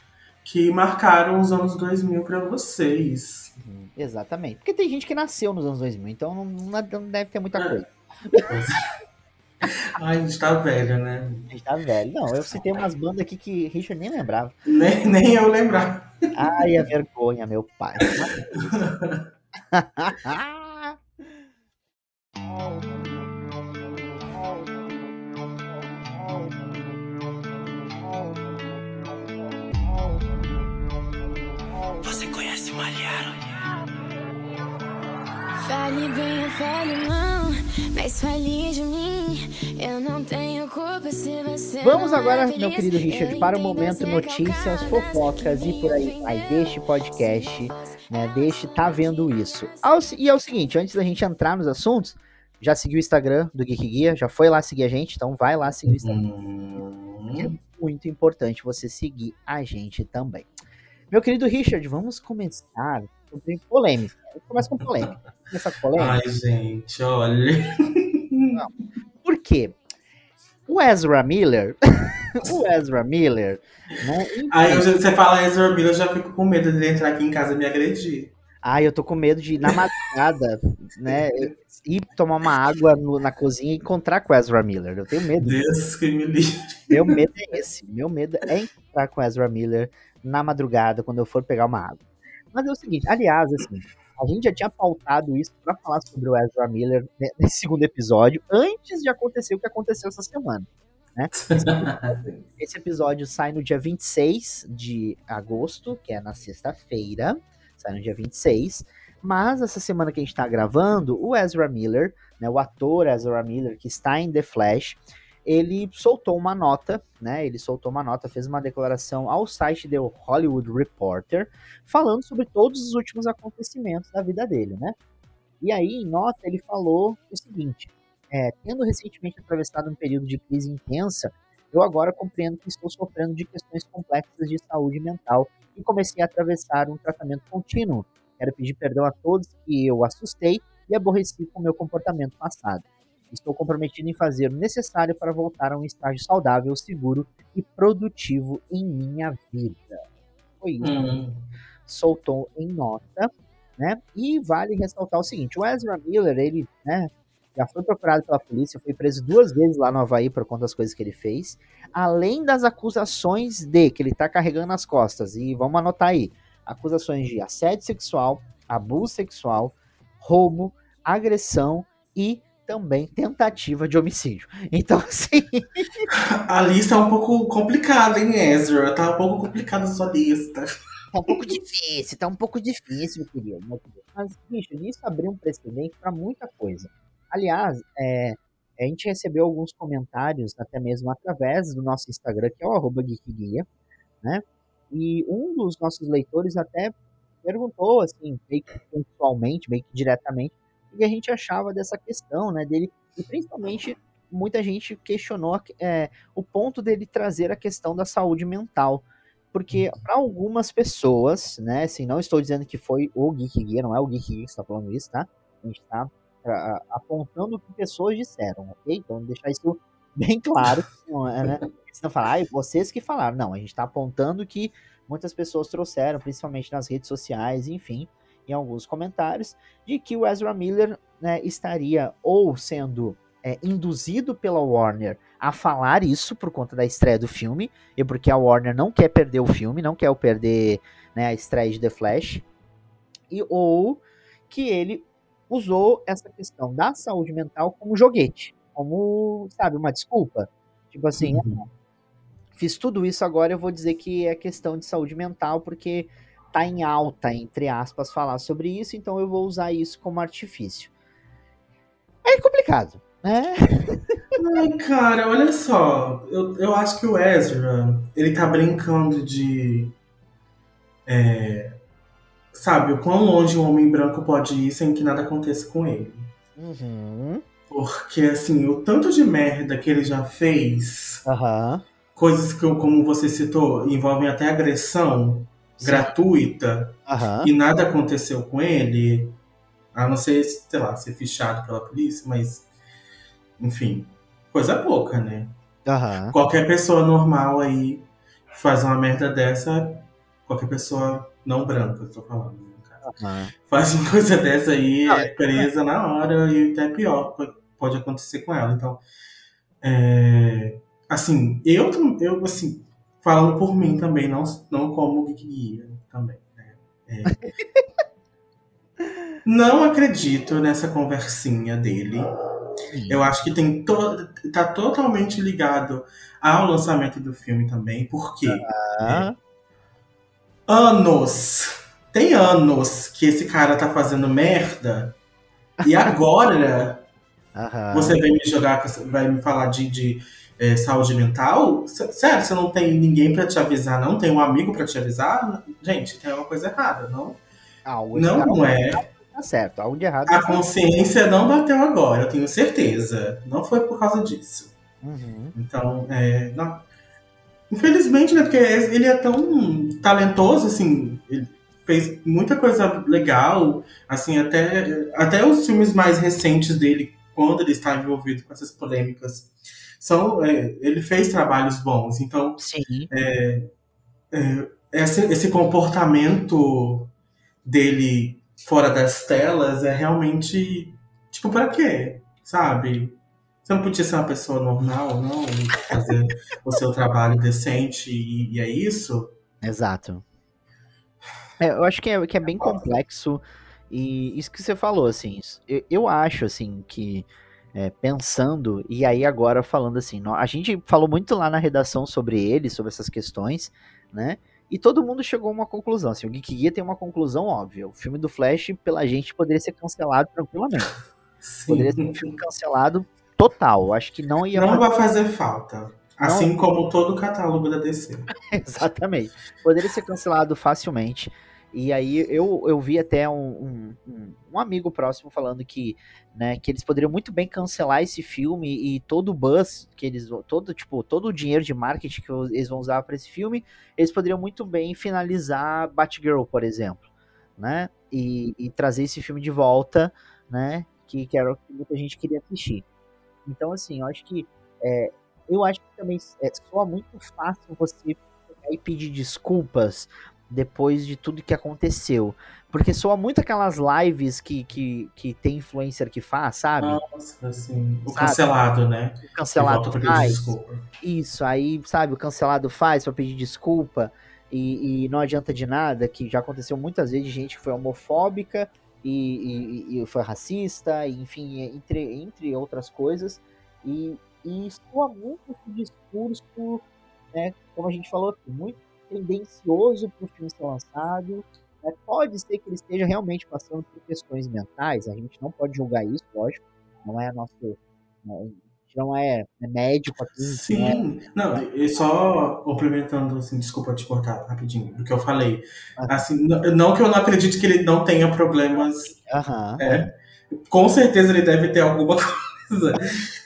que marcaram os anos 2000 pra vocês. Exatamente. Porque tem gente que nasceu nos anos 2000, então não, não deve ter muita coisa. Ai, a gente tá velho, né? A gente tá velho. Não, eu citei umas bandas aqui que Richard nem lembrava. Nem, nem eu lembrar. Ai, a vergonha, meu pai. Fale bem ou fale mal, mas fale de mim. Eu não tenho culpa se você. Vamos é agora, meu querido Richard, para o momento notícias, fofocas e por aí vai deste podcast, né? Deixe tá vendo isso. E é o seguinte, antes da gente entrar nos assuntos, já seguiu o Instagram do Geek Guia, já foi lá seguir a gente, então vai lá seguir o Instagram. É Hum, muito importante você seguir a gente também. Meu querido Richard, vamos começar sobre polêmica. Vamos começar com polêmica. Vamos começar com polêmica? Ai, gente, olha. Por quê? O Ezra Miller, o Ezra Miller, né? Aí você fala Ezra Miller, eu já fico com medo de ele entrar aqui em casa e me agredir. Ai, eu tô com medo de, na madrugada, né, ir tomar uma água no- na cozinha e encontrar com o Ezra Miller. Eu tenho medo. Deus que me livre. Meu medo é esse. Meu medo é encontrar com o Ezra Miller na madrugada, quando eu for pegar uma água. Mas é o seguinte, aliás, assim, a gente já tinha pautado isso pra falar sobre o Ezra Miller ne- nesse segundo episódio, antes de acontecer o que aconteceu essa semana. Né? Esse episódio sai no dia 26 de agosto, que é na sexta-feira. Sai no dia 26. Mas essa semana que a gente tá gravando, o Ezra Miller, né, o ator Ezra Miller, que está em The Flash, ele soltou uma nota, né? Ele soltou uma nota, fez uma declaração ao site do Hollywood Reporter, falando sobre todos os últimos acontecimentos da vida dele, né? E aí, em nota, ele falou o seguinte: é, tendo recentemente atravessado um período de crise intensa, eu agora compreendo que estou sofrendo de questões complexas de saúde mental e comecei a atravessar um tratamento contínuo. Quero pedir perdão a todos que eu assustei e aborreci com meu comportamento passado. Estou comprometido em fazer o necessário para voltar a um estágio saudável, seguro e produtivo em minha vida. Foi isso Hum. soltou em nota, né? E vale ressaltar o seguinte: o Ezra Miller, ele, né, já foi procurado pela polícia, foi preso duas vezes lá no Havaí por conta das coisas que ele fez, além das acusações de que ele tá carregando nas costas. E vamos anotar aí: acusações de assédio sexual, abuso sexual, roubo, agressão e também tentativa de homicídio. Então, assim, A lista é um pouco complicada, hein, Ezra? Tá um pouco complicada a sua lista. Tá um pouco difícil, tá um pouco difícil, meu querido. meu querido. Mas, bicho, isso abriu um precedente para muita coisa. Aliás, é, a gente recebeu alguns comentários, até mesmo através do nosso Instagram, que é o arroba geekguia, né? E um dos nossos leitores até perguntou, assim, meio que pontualmente, meio que diretamente, o que a gente achava dessa questão, né, dele, e principalmente muita gente questionou é, o ponto dele trazer a questão da saúde mental, porque para algumas pessoas, né, assim, não estou dizendo que foi o Geek Guia, não é o Geek Guia que está falando isso, tá? A gente está apontando o que pessoas disseram, ok? Então, deixar isso bem claro, não é, né? Senão falar, ah, vocês que falaram. Não, a gente está apontando que muitas pessoas trouxeram, principalmente nas redes sociais, enfim, em alguns comentários, de que o Ezra Miller né, estaria ou sendo é, induzido pela Warner a falar isso por conta da estreia do filme, e porque a Warner não quer perder o filme, não quer perder né, a estreia de The Flash, E, ou que ele usou essa questão da saúde mental como joguete, como, sabe, uma desculpa. Tipo assim, uhum. fiz tudo isso agora, eu vou dizer que é questão de saúde mental, porque tá em alta, entre aspas, falar sobre isso, então eu vou usar isso como artifício. É complicado, né? Ai, cara, olha só, eu, eu acho que o Ezra, ele tá brincando de. É, sabe, o quão longe um homem branco pode ir sem que nada aconteça com ele. Uhum. Porque, assim, o tanto de merda que ele já fez, uhum. coisas que, como você citou, envolvem até agressão Sim. gratuita, e nada aconteceu com ele, a não ser, sei lá, ser fichado pela polícia, mas, enfim, coisa pouca, né? Qualquer pessoa normal aí faz uma merda dessa, qualquer pessoa não branca, eu tô falando. Né, faz uma coisa dessa aí, é presa na hora e até pior pode acontecer com ela. Então, é, assim, eu, eu assim, falando por mim também, não, não como guia também. Né? É, não acredito nessa conversinha dele. Eu acho que tem to tá totalmente ligado ao lançamento do filme também, porque ah. anos, tem anos que esse cara tá fazendo merda e agora você vem me jogar, vai me falar de, de é, saúde mental? Sério, você não tem ninguém para te avisar, não tem um amigo para te avisar? Gente, tem uma coisa errada, não? Ah, não é. Tá certo, aonde errado. A consciência não bateu agora, eu tenho certeza. Não foi por causa disso. Uhum. Então, é, não, infelizmente, né? Porque ele é tão talentoso, assim. Ele fez muita coisa legal, assim, até, até os filmes mais recentes dele, quando ele está envolvido com essas polêmicas, são, é, ele fez trabalhos bons. Então, é, é, esse, esse comportamento dele fora das telas é realmente. Tipo, para quê? Sabe? Você não podia ser uma pessoa normal, não? Fazer o seu trabalho decente e, e, é isso? Exato. É, eu acho que é, que é bem complexo. E isso que você falou, assim, eu, eu acho, assim, que é, pensando, e aí agora falando assim, a gente falou muito lá na redação sobre ele, sobre essas questões, né? E todo mundo chegou a uma conclusão. Assim, o Geek Guia tem uma conclusão óbvia. O filme do Flash, pela gente, poderia ser cancelado tranquilamente. Sim. Poderia ser um filme cancelado total. Acho que não ia. Não vai fazer falta. Assim não... como todo o catálogo da DC. Exatamente. Poderia ser cancelado facilmente. E aí eu, eu vi até um, um, um, amigo próximo falando que, né, que eles poderiam muito bem cancelar esse filme e todo o buzz que eles todo tipo todo o dinheiro de marketing que eles vão usar para esse filme, eles poderiam muito bem finalizar Batgirl, por exemplo, né? E, e trazer esse filme de volta, né? Que, que era o que muita gente queria assistir. Então assim, eu acho que é, eu acho que também é, soa muito fácil você e pedir desculpas depois de tudo que aconteceu. Porque soa muito aquelas lives que, que, que tem influencer que faz, sabe? Nossa, assim, o sabe? cancelado, né? O cancelado faz. Isso, aí, sabe, o cancelado faz pra pedir desculpa e, e, não adianta de nada, que já aconteceu muitas vezes de gente que foi homofóbica e, e, e foi racista, enfim, entre, entre outras coisas. E, e soa muito esse discurso, né, como a gente falou aqui, muito tendencioso para o filme ser lançado. É, pode ser que ele esteja realmente passando por questões mentais, a gente não pode julgar isso, lógico, não é nosso. Né, não é, é médico aqui. Sim, não, é... não, e só complementando, assim, desculpa te cortar rapidinho, do que eu falei. Assim, não que eu não acredite que ele não tenha problemas. Uhum. É, com certeza ele deve ter alguma coisa.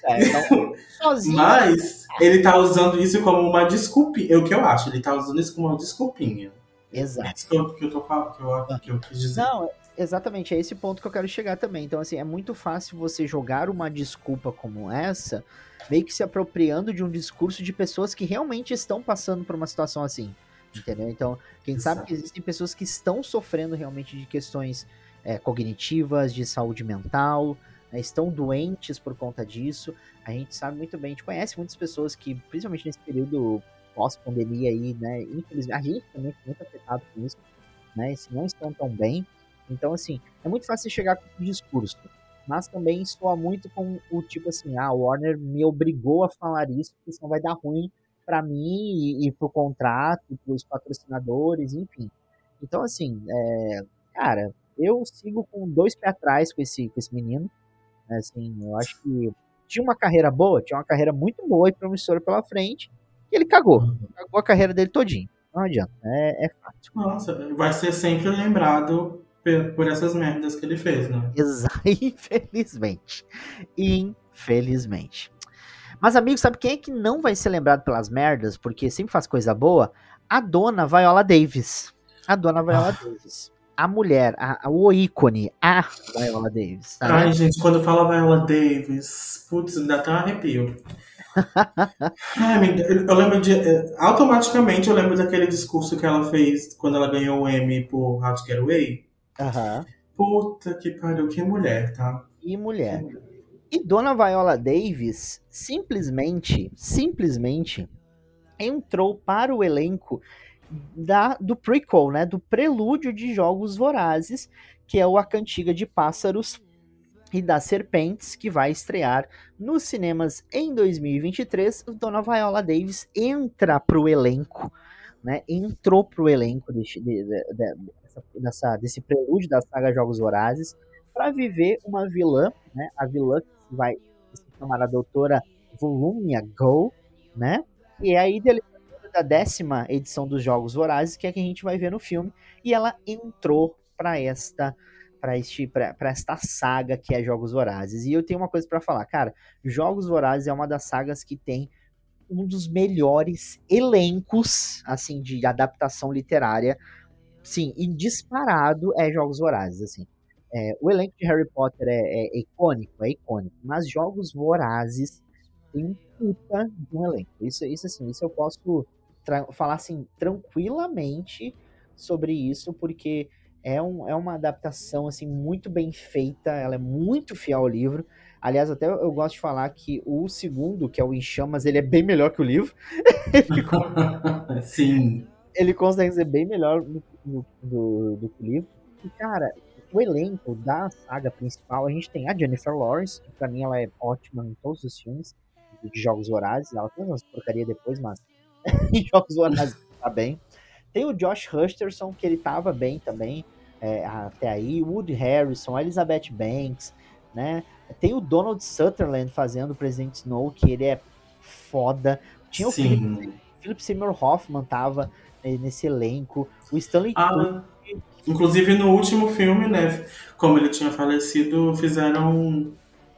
É, então, sozinho. Mas ele tá usando isso como uma desculpinha. É o que eu acho, ele tá usando isso como uma desculpinha. Exato. Que eu, que eu tô falando, que eu, que eu quis dizer. Não, exatamente, é esse ponto que eu quero chegar também. Então, assim, é muito fácil você jogar uma desculpa como essa, meio que se apropriando de um discurso de pessoas que realmente estão passando por uma situação assim. Entendeu? Então, quem Exato. sabe que existem pessoas que estão sofrendo realmente de questões é, cognitivas, de saúde mental, né, estão doentes por conta disso. A gente sabe muito bem, a gente conhece muitas pessoas que, principalmente nesse período pós-pandemia aí, né, infelizmente, a gente também foi muito afetado com isso, né, se não estão tão bem. Então, assim, é muito fácil chegar com o discurso. Mas também soa muito com o tipo assim, ah, o Warner me obrigou a falar isso, porque senão vai dar ruim para mim e, e pro contrato, pros patrocinadores, enfim. Então, assim, é, cara, eu sigo com dois pés atrás com esse, com esse menino. Assim, eu acho que tinha uma carreira boa, tinha uma carreira muito boa e promissora pela frente, e ele cagou. Uhum. Cagou a carreira dele todinho. Não adianta, é, é fato. Nossa, vai ser sempre lembrado por essas merdas que ele fez, né? Infelizmente. Infelizmente. Mas, amigo, sabe quem é que não vai ser lembrado pelas merdas, porque sempre faz coisa boa? A dona Viola Davis. A dona Viola ah. Davis a mulher, a, a, o ícone, a Viola Davis. Tá? Ai, gente, quando fala Viola Davis, putz, ainda até um arrepio. Ai, eu lembro de. Eh, automaticamente eu lembro daquele discurso que ela fez quando ela ganhou o Emmy por How to Get Away. Uhum. Puta que pariu, que mulher, tá? E mulher. E Dona Viola Davis simplesmente, simplesmente entrou para o elenco da, do prequel, né, do prelúdio de Jogos Vorazes, que é o A Cantiga de Pássaros e das Serpentes, que vai estrear nos cinemas em 2023. Dona Viola Davis entra pro elenco, né, entrou pro elenco de, de, de, dessa, desse prelúdio da saga Jogos Vorazes para viver uma vilã, né, a vilã que vai se chamar a Doutora Volumia Go, né, e é a idealização da décima edição dos Jogos Vorazes, que é que a gente vai ver no filme, e ela entrou para esta para este para esta saga que é Jogos Vorazes. E eu tenho uma coisa para falar, cara, Jogos Vorazes é uma das sagas que tem um dos melhores elencos assim de adaptação literária. Sim, e disparado é Jogos Vorazes, assim. É, o elenco de Harry Potter é, é, icônico, é icônico, mas Jogos Vorazes tem um puta de um elenco. Isso, isso assim, isso eu posso falar assim tranquilamente sobre isso, porque é, um, é uma adaptação assim muito bem feita, ela é muito fiel ao livro. Aliás, até eu gosto de falar que o segundo, que é o Em Chamas, ele é bem melhor que o livro. Sim. Ele consegue ser bem melhor do, do, do, do que o livro. E, cara, o elenco da saga principal, a gente tem a Jennifer Lawrence, que pra mim ela é ótima em todos os filmes de Jogos Vorazes. Ela tem umas porcaria depois, mas Jogos Vorazes tá bem. Tem o Josh Husterson, que ele tava bem também, é, até aí. Woody Harrison, Elizabeth Banks, né? Tem o Donald Sutherland fazendo o Presidente Snow, que ele é foda. Tinha o Philip, Philip Seymour Hoffman tava é, nesse elenco. O Stanley ah, Inclusive no último filme, né? Como ele tinha falecido, fizeram.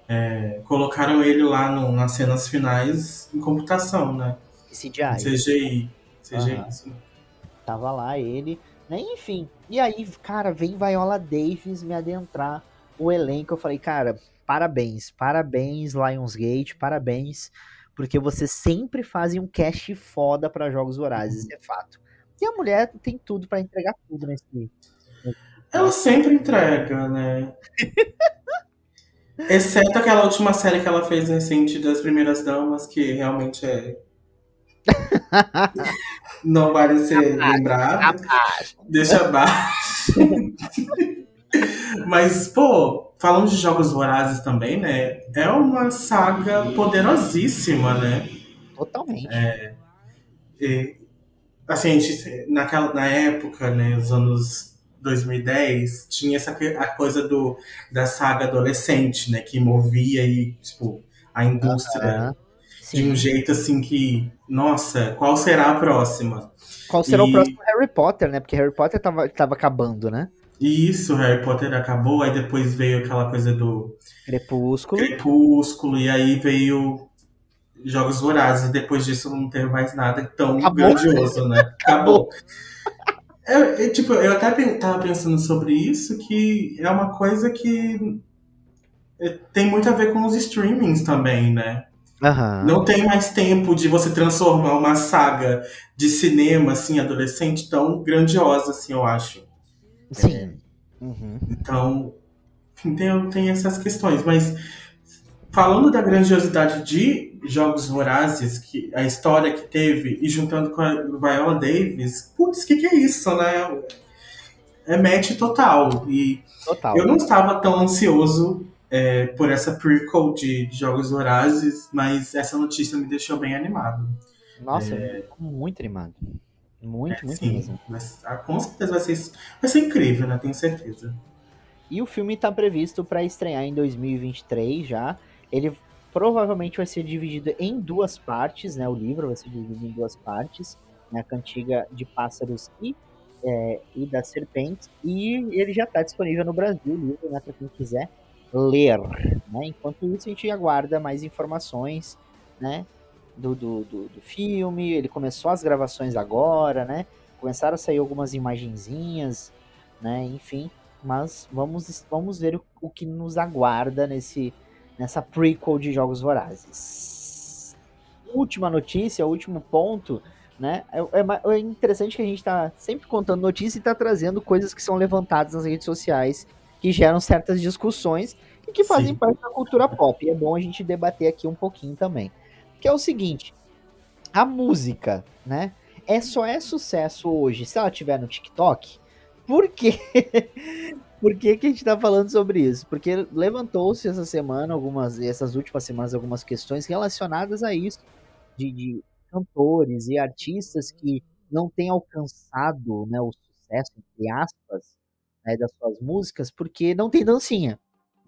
É, colocaram ele lá no, nas cenas finais em computação, né? CGI. CGI. CGI, uhum. sim. Tava lá ele, né? Enfim. E aí, cara, vem Viola Davis me adentrar o elenco. Eu falei, cara, parabéns, parabéns, Lionsgate, parabéns, porque vocês sempre fazem um cast foda para jogos vorazes, é fato. E a mulher tem tudo para entregar tudo nesse. Ela sempre entrega, né? Exceto aquela última série que ela fez recente das Primeiras Damas, que realmente é não vale ser lembrado. Deixa abaixo. Mas, pô, falando de jogos vorazes também, né? É uma saga poderosíssima, né? Totalmente. É, e, assim, a gente, naquela, na época, né, os anos 2010, tinha essa a coisa do, da saga adolescente, né? Que movia e, tipo, a indústria de um jeito assim que, nossa, qual será a próxima? Qual será e... o próximo Harry Potter, né? Porque Harry Potter tava, tava acabando, né? Isso, Harry Potter acabou, aí depois veio aquela coisa do Crepúsculo. Crepúsculo, e aí veio Jogos Vorazes, e depois disso não teve mais nada tão acabou. grandioso, né? Acabou. É, é, tipo, eu até tava pensando sobre isso, que é uma coisa que é, tem muito a ver com os streamings também, né? Uhum. Não tem mais tempo de você transformar uma saga de cinema, assim, adolescente tão grandiosa, assim, eu acho. Sim. É. Uhum. Então, tem, tem essas questões. Mas, falando da grandiosidade de Jogos Vorazes, que a história que teve, e juntando com a Viola Davis, putz, o que, que é isso, né? é match total. E Total. eu não estava tão ansioso é, por essa prequel de, de Jogos Vorazes, mas essa notícia me deixou bem animado. Nossa, muito animado. Muito, muito É, Sim, mesmo. mas ah, com certeza vai ser, vai ser incrível, né? Tenho certeza. E o filme tá previsto para estrear em 2023 já. Ele provavelmente vai ser dividido em duas partes, né? O livro vai ser dividido em duas partes, né? A cantiga de pássaros e, é, e das serpentes. E ele já está disponível no Brasil, o livro, né? Para quem quiser ler, né? Enquanto isso, a gente aguarda mais informações, né? Do, do, do, do filme. Ele começou as gravações agora, né? Começaram a sair algumas imagenzinhas, né? Enfim, mas vamos, vamos ver o, o que nos aguarda nesse, nessa prequel de Jogos Vorazes. Última notícia, último ponto, né? É, é é interessante que a gente tá sempre contando notícia e tá trazendo coisas que são levantadas nas redes sociais que geram certas discussões e que fazem Sim. parte da cultura pop. E é bom a gente debater aqui um pouquinho também. Que é o seguinte, a música, né? É só é sucesso hoje se ela tiver no TikTok? Por quê? Por que, que a gente tá falando sobre isso? Porque levantou-se essa semana, algumas, essas últimas semanas, algumas questões relacionadas a isso, de, de cantores e artistas que não têm alcançado né, o sucesso, entre aspas, né, das suas músicas, porque não tem dancinha.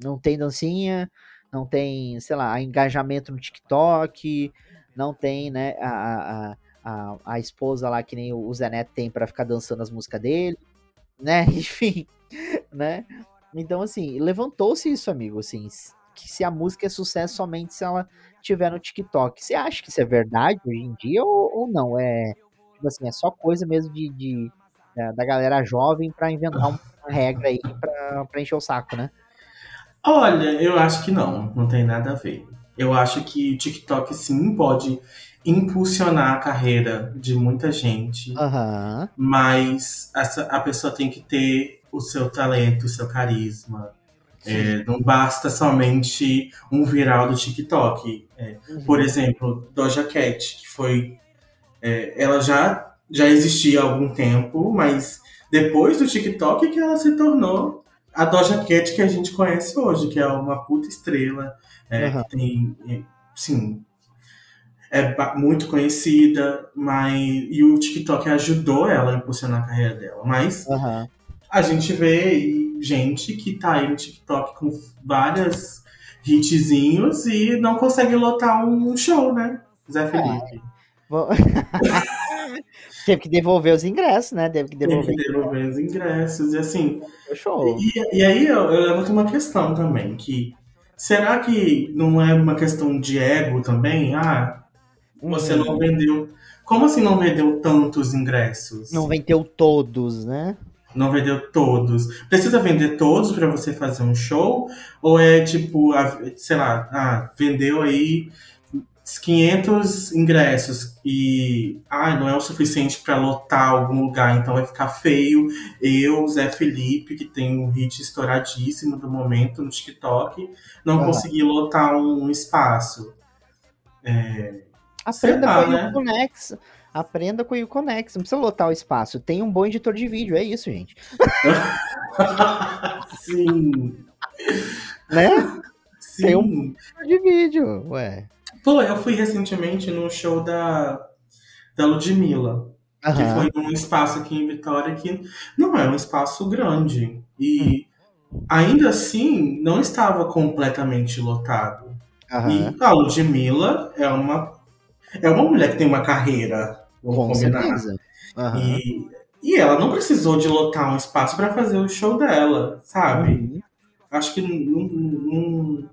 Não tem dancinha, não tem, sei lá, engajamento no TikTok, não tem, né, a, a, a, a, esposa lá que nem o Zé Neto tem pra ficar dançando as músicas dele, né? Enfim, né? Então, assim, levantou-se isso, amigo, assim, que se a música é sucesso somente se ela tiver no TikTok. Você acha que isso é verdade hoje em dia ou, ou não? É, tipo assim, é só coisa mesmo de, de- da, da galera jovem pra inventar uma regra aí pra, pra encher o saco, né? Olha, eu acho que não, não tem nada a ver. Eu acho que o TikTok sim pode impulsionar a carreira de muita gente, Aham. mas essa, a pessoa tem que ter o seu talento, o seu carisma. É, não basta somente um viral do TikTok. É, por exemplo, Doja Cat, que foi. é, ela já, já existia há algum tempo, mas depois do TikTok que ela se tornou a Doja Cat que a gente conhece hoje, que é uma puta estrela, é, que tem. é, Sim. É muito conhecida, mas. E o TikTok ajudou ela a impulsionar a carreira dela. Mas Aham. a gente vê gente que tá aí no TikTok com várias hitzinhos e não consegue lotar um show, né? Zé Felipe. Vou- Teve que devolver os ingressos, né? Teve que devolver que devolver os ingressos. E assim, show. e, e aí eu, eu levanto uma questão também, que será que não é uma questão de ego também? Ah, você Uhum. não vendeu. Como assim não vendeu tantos ingressos? Não vendeu todos, né? Não vendeu todos. Precisa vender todos pra você fazer um show? Ou é tipo, sei lá, ah, vendeu aí 500 ingressos e ah, não é o suficiente pra lotar algum lugar, então vai ficar feio. Eu, Zé Felipe, que tem um hit estouradíssimo do momento no TikTok, não Aham. consegui lotar um espaço. Aprenda lá, com o né? Uconex. Aprenda com o Uconex. Não precisa lotar o espaço. Tem um bom editor de vídeo. É isso, gente. Sim, Né? sim. Tem um- Editor de vídeo. Ué. Pô, eu fui recentemente no show da, da Ludmilla. que Aham. foi num espaço aqui em Vitória que não é um espaço grande. E ainda assim não estava completamente lotado. Aham. E a Ludmilla é uma, é uma mulher que tem uma carreira, vamos Com combinar. Aham. E, e ela não precisou de lotar um espaço para fazer o show dela, sabe? Uhum. Acho que não, não-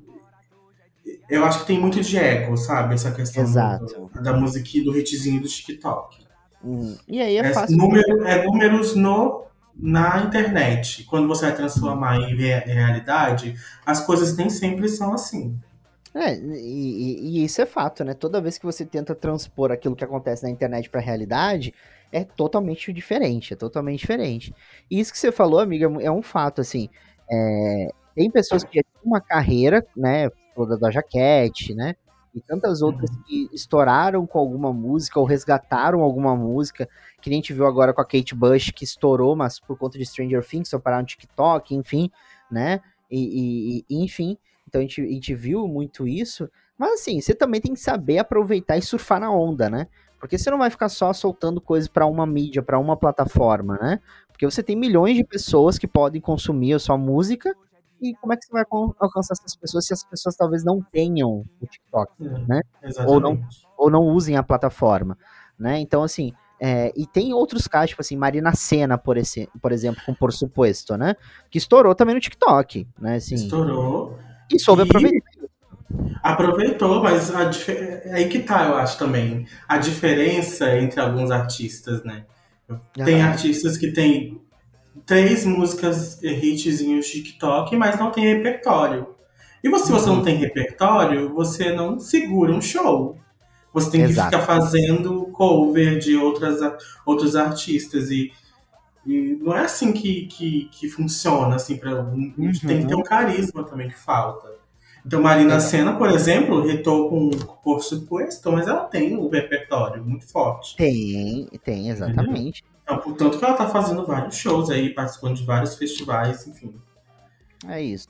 Eu acho que tem muito de ego, sabe? Essa questão do- da musiquinha do hitzinho do TikTok. Hum. E aí é É, fácil. número- é números no, na internet. Quando você vai transformar em rea- realidade, as coisas nem sempre são assim. É, e, e- isso é fato, né? Toda vez que você tenta transpor aquilo que acontece na internet pra realidade, é totalmente diferente, é totalmente diferente. E isso que você falou, amiga, é um fato, assim. é, tem pessoas que já têm uma carreira, né? Falou da Cat, né? e tantas outras que estouraram com alguma música ou resgataram alguma música, que nem a gente viu agora com a Kate Bush, que estourou, mas por conta de Stranger Things, só parar no TikTok, enfim, né? E, e- e- enfim, então a gente, a gente viu muito isso, mas assim, você também tem que saber aproveitar e surfar na onda, né? Porque você não vai ficar só soltando coisas para uma mídia, para uma plataforma, né? Porque você tem milhões de pessoas que podem consumir a sua música e como é que você vai alcançar essas pessoas se as pessoas talvez não tenham o TikTok, né? Exatamente. Ou não, ou não usem a plataforma, né? Então, assim, é, e tem outros casos, tipo assim, Marina Senna, por, esse, por exemplo, com Por Supuesto, né? Que estourou também no TikTok, né? Assim, Estourou. e soube E- aproveitar. Aproveitou, mas dif- é aí que tá, eu acho também. A diferença entre alguns artistas, né? Tem Ah. artistas que tem três músicas hitzinhos de TikTok, mas não tem repertório. E você, se você Uhum. não tem repertório, você não segura um show. Você tem que Exato. ficar fazendo cover de outras, outros artistas. E, e não é assim que, que, que funciona. Assim, pra, Tem que ter um carisma também que falta. Então, Marina Exato. Senna, por exemplo, retou com Por Supuesto, mas ela tem um repertório muito forte. Tem, tem, exatamente. Então, portanto que ela tá fazendo vários shows aí, participando de vários festivais, enfim. É isso.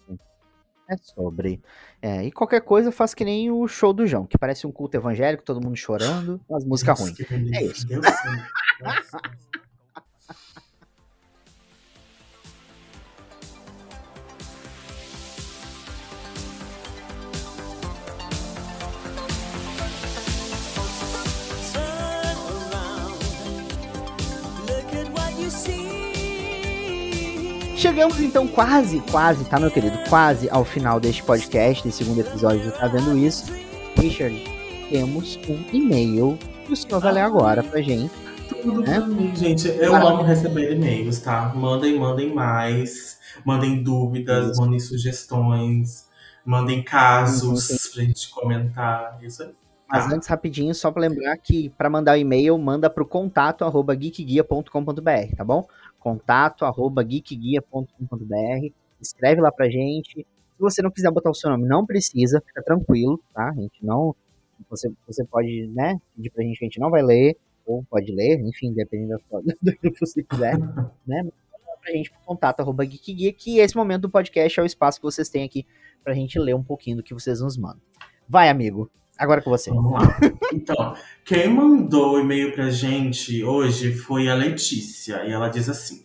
É sobre. É, e qualquer coisa faz que nem o show do João, que parece um culto evangélico, todo mundo chorando, umas músicas ruins. É isso. Deus santo. Deus Chegamos então quase, quase, tá, meu querido? Quase ao final deste podcast, desse segundo episódio do Tá Vendo Isso. Richard, temos um e-mail que o senhor vai ler agora pra gente. Tudo É? mim, gente. Eu Maravilha. amo receber e-mails, tá? Mandem, mandem mais. Mandem dúvidas, mandem sugestões. Mandem casos pra gente comentar. Isso aí. Mas Tá. antes, rapidinho, só pra lembrar que para mandar o e-mail, manda pro contato arroba geekguia.com.br, tá bom? Contato arroba geekguia.com.br. Escreve lá pra gente. Se você não quiser botar o seu nome, não precisa, fica tranquilo, tá? A gente não. Você, você pode, né, pedir pra gente que a gente não vai ler, ou pode ler, enfim, dependendo do que você quiser, né? Pra gente pro contato arroba geekguia, que esse momento do podcast é o espaço que vocês têm aqui pra gente ler um pouquinho do que vocês nos mandam. Vai, amigo. Agora com você. Vamos lá. Então, quem mandou o e-mail pra gente hoje foi a Letícia. E ela diz assim: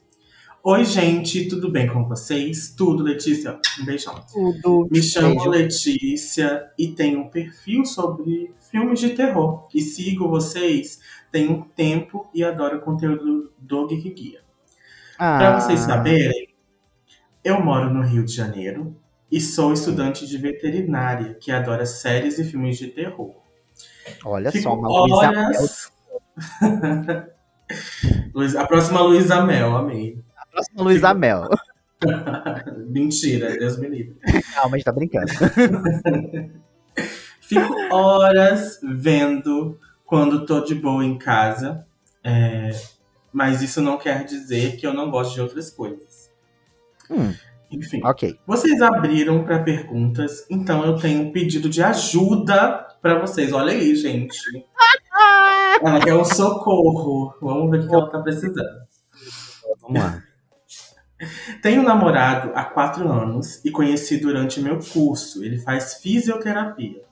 Oi, gente, tudo bem com vocês? Tudo, Letícia? Um beijão. Tudo. Me chamo Beijo. Letícia e tenho um perfil sobre filmes de terror. E sigo vocês tem um tempo e adoro o conteúdo do Geek Guia. Pra Ah, vocês saberem, eu moro no Rio de Janeiro e sou estudante de veterinária que adora séries e filmes de terror. Olha Fico só, uma Luísa horas. Luiz- a próxima Luísa Mel, amei. Próxima Luísa Mel. Mentira, Deus me livre. Calma, a gente tá brincando. Fico horas vendo quando tô de boa em casa. é, mas isso não quer dizer que eu não gosto de outras coisas. Hum, Enfim, ok. vocês abriram para perguntas, então eu tenho um pedido de ajuda para vocês. Olha aí, gente. Ela quer um socorro. Vamos ver o que ela tá precisando. Vamos lá. Tenho um namorado há quatro anos e conheci durante meu curso. Ele faz fisioterapia.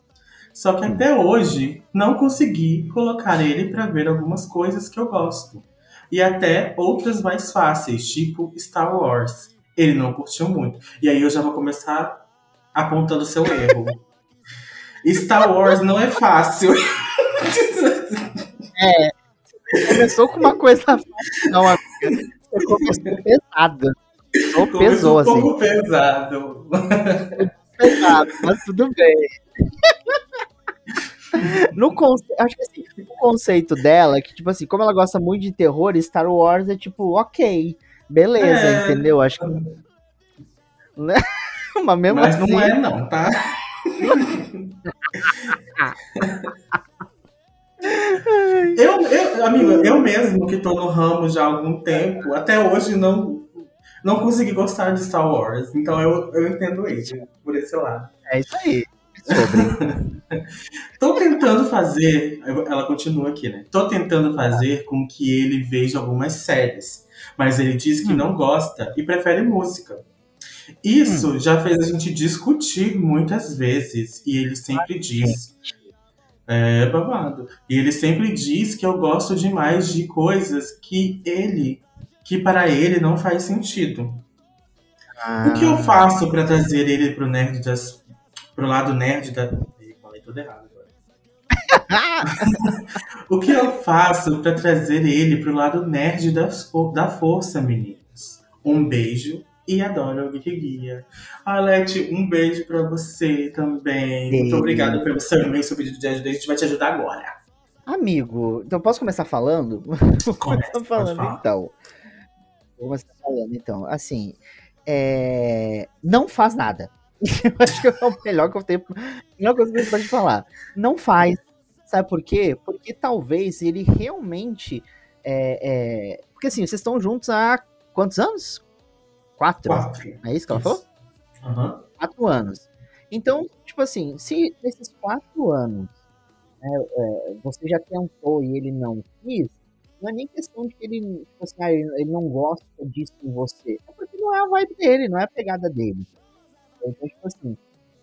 Só que até hoje não consegui colocar ele para ver algumas coisas que eu gosto. E até outras mais fáceis, tipo Star Wars. Ele não curtiu muito. E aí eu já vou começar apontando seu erro. Star Wars não é fácil. Começou com uma coisa fácil, não, amiga. Você começou pesado. Ou Começou pesou, um assim. pouco pesado. Pesado, mas tudo bem. No conce... Acho que assim, o conceito dela, é que, tipo assim, como ela gosta muito de terror, Star Wars é tipo, ok, beleza, É. entendeu? Acho que. Né? Mas mesmo Mas assim. não é não, tá? eu, eu, amigo, eu mesmo que tô no ramo já há algum tempo, até hoje não, não consegui gostar de Star Wars. Então eu, eu entendo ele por esse lado. É isso aí. Sobre. Tô tentando fazer. Ela continua aqui, né? Tô tentando fazer com que ele veja algumas séries. Mas ele diz que hum. não gosta e prefere música. Isso hum. já fez a gente discutir muitas vezes. E ele sempre diz. É babado. E ele sempre diz que eu gosto demais de coisas que ele. que para ele não faz sentido. Ah. O que eu faço para trazer ele pro nerd das. Pro lado nerd da. Falei tudo errado agora. o que eu faço para trazer ele pro lado nerd das, da força, meninos? Um beijo e adoro o Geek Guia. Alete, um beijo pra você também. Sim. Muito obrigado pelo seu imenso pedido de ajuda. A gente vai te ajudar agora. Amigo, então posso começar falando? Começa falando então. Vou começar falando então. Assim, é... não faz nada. eu acho que é o melhor que eu tenho. melhor coisa que eu pode falar. Não faz. Sabe por quê? Porque talvez ele realmente. É, é... Porque assim, vocês estão juntos há quantos anos? Quatro? Quatro. É isso que ela falou? Uhum. Quatro anos. Então, tipo assim, se nesses quatro anos né, é, você já tentou e ele não quis, não é nem questão de que ele, tipo assim, ah, ele não gosta disso em você. É porque não é a vibe dele, não é a pegada dele. Então, tipo assim,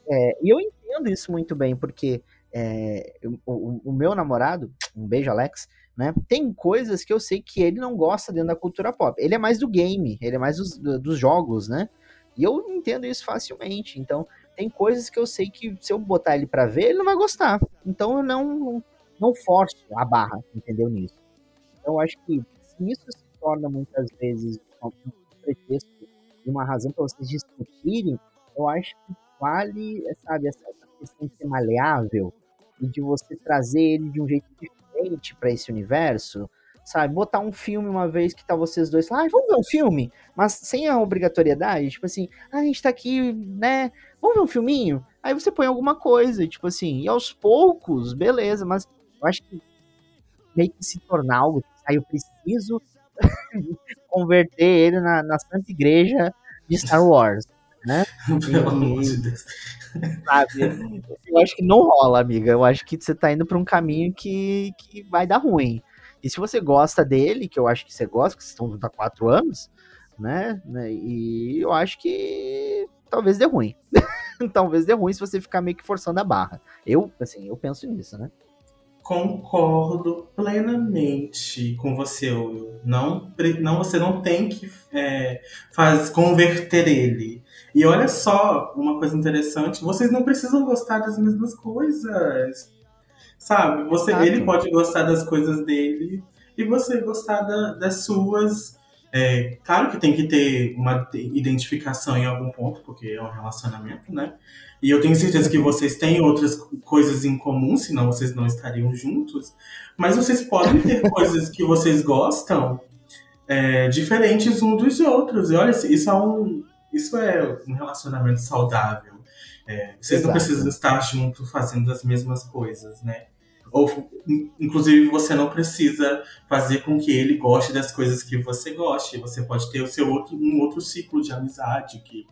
é, e eu entendo isso muito bem, porque é, o, o, meu namorado, um beijo, Alex, né? Tem coisas que eu sei que ele não gosta dentro da cultura pop. Ele é mais do game, ele é mais dos, dos jogos, né? E eu entendo isso facilmente. Então, tem coisas que eu sei que se eu botar ele para ver, ele não vai gostar. Então, eu não, não, forço a barra, entendeu? Nisso. Então, eu acho que se isso se torna muitas vezes um pretexto e uma razão para vocês discutirem, eu acho que vale, sabe, essa, questão de ser maleável e de você trazer ele de um jeito diferente para esse universo, sabe? Botar um filme uma vez que tá vocês dois lá, ah, vamos ver um filme, mas sem a obrigatoriedade, tipo assim, ah, a gente tá aqui, né? Vamos ver um filminho? Aí você põe alguma coisa, tipo assim, e aos poucos, beleza, mas eu acho que meio que se tornar algo, aí eu preciso converter ele na, na Santa Igreja de Star Wars, né? Pelo amor de Deus. Sabe? Eu acho que não rola, amiga. Eu acho que você tá indo pra um caminho que, que vai dar ruim. E se você gosta dele, que eu acho que você gosta, que vocês estão juntos há quatro anos, né? né e eu acho que talvez dê ruim. talvez dê ruim se você ficar meio que forçando a barra. Eu, assim, eu penso nisso, né? Concordo plenamente com você, Will. Não, não, você não tem que é, faz, converter ele. E olha só, uma coisa interessante, vocês não precisam gostar das mesmas coisas. Sabe? Você, ele pode gostar das coisas dele e você gostar da, das suas. É, claro que tem que ter uma identificação em algum ponto, porque é um relacionamento, né? E eu tenho certeza que vocês têm outras coisas em comum, senão vocês não estariam juntos. Mas vocês podem ter coisas que vocês gostam é, diferentes um dos outros. E olha, isso é um, isso é um relacionamento saudável. É, vocês Exato. não precisam estar juntos fazendo as mesmas coisas, né? Ou, inclusive, você não precisa fazer com que ele goste das coisas que você goste. Você pode ter o seu outro, um outro ciclo de amizade que,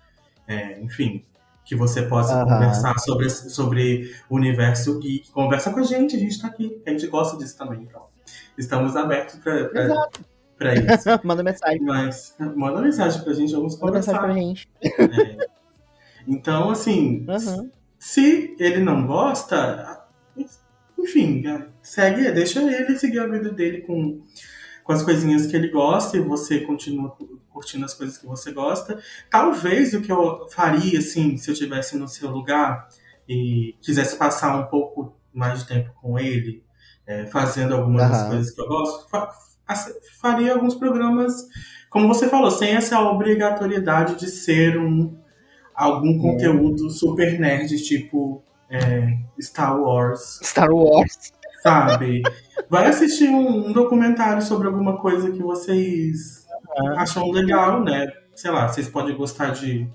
é, enfim, que você possa uhum. conversar sobre, sobre o universo geek. Conversa com a gente, a gente está aqui. A gente gosta disso também, então. Estamos abertos para isso. manda mensagem. Mas manda mensagem pra gente, vamos manda conversar. Manda mensagem pra gente. É. Então, assim, uhum. se ele não gosta, enfim, segue, deixa ele seguir a vida dele com, com as coisinhas que ele gosta e você continua curtindo as coisas que você gosta. Talvez o que eu faria, assim, se eu estivesse no seu lugar e quisesse passar um pouco mais de tempo com ele, é, fazendo algumas uhum. das coisas que eu gosto, faria alguns programas, como você falou, sem essa obrigatoriedade de ser um algum é. conteúdo super nerd, tipo é, Star Wars. Star Wars. Sabe? Vai assistir um, um documentário sobre alguma coisa que vocês acham legal, né? Sei lá, vocês podem gostar de,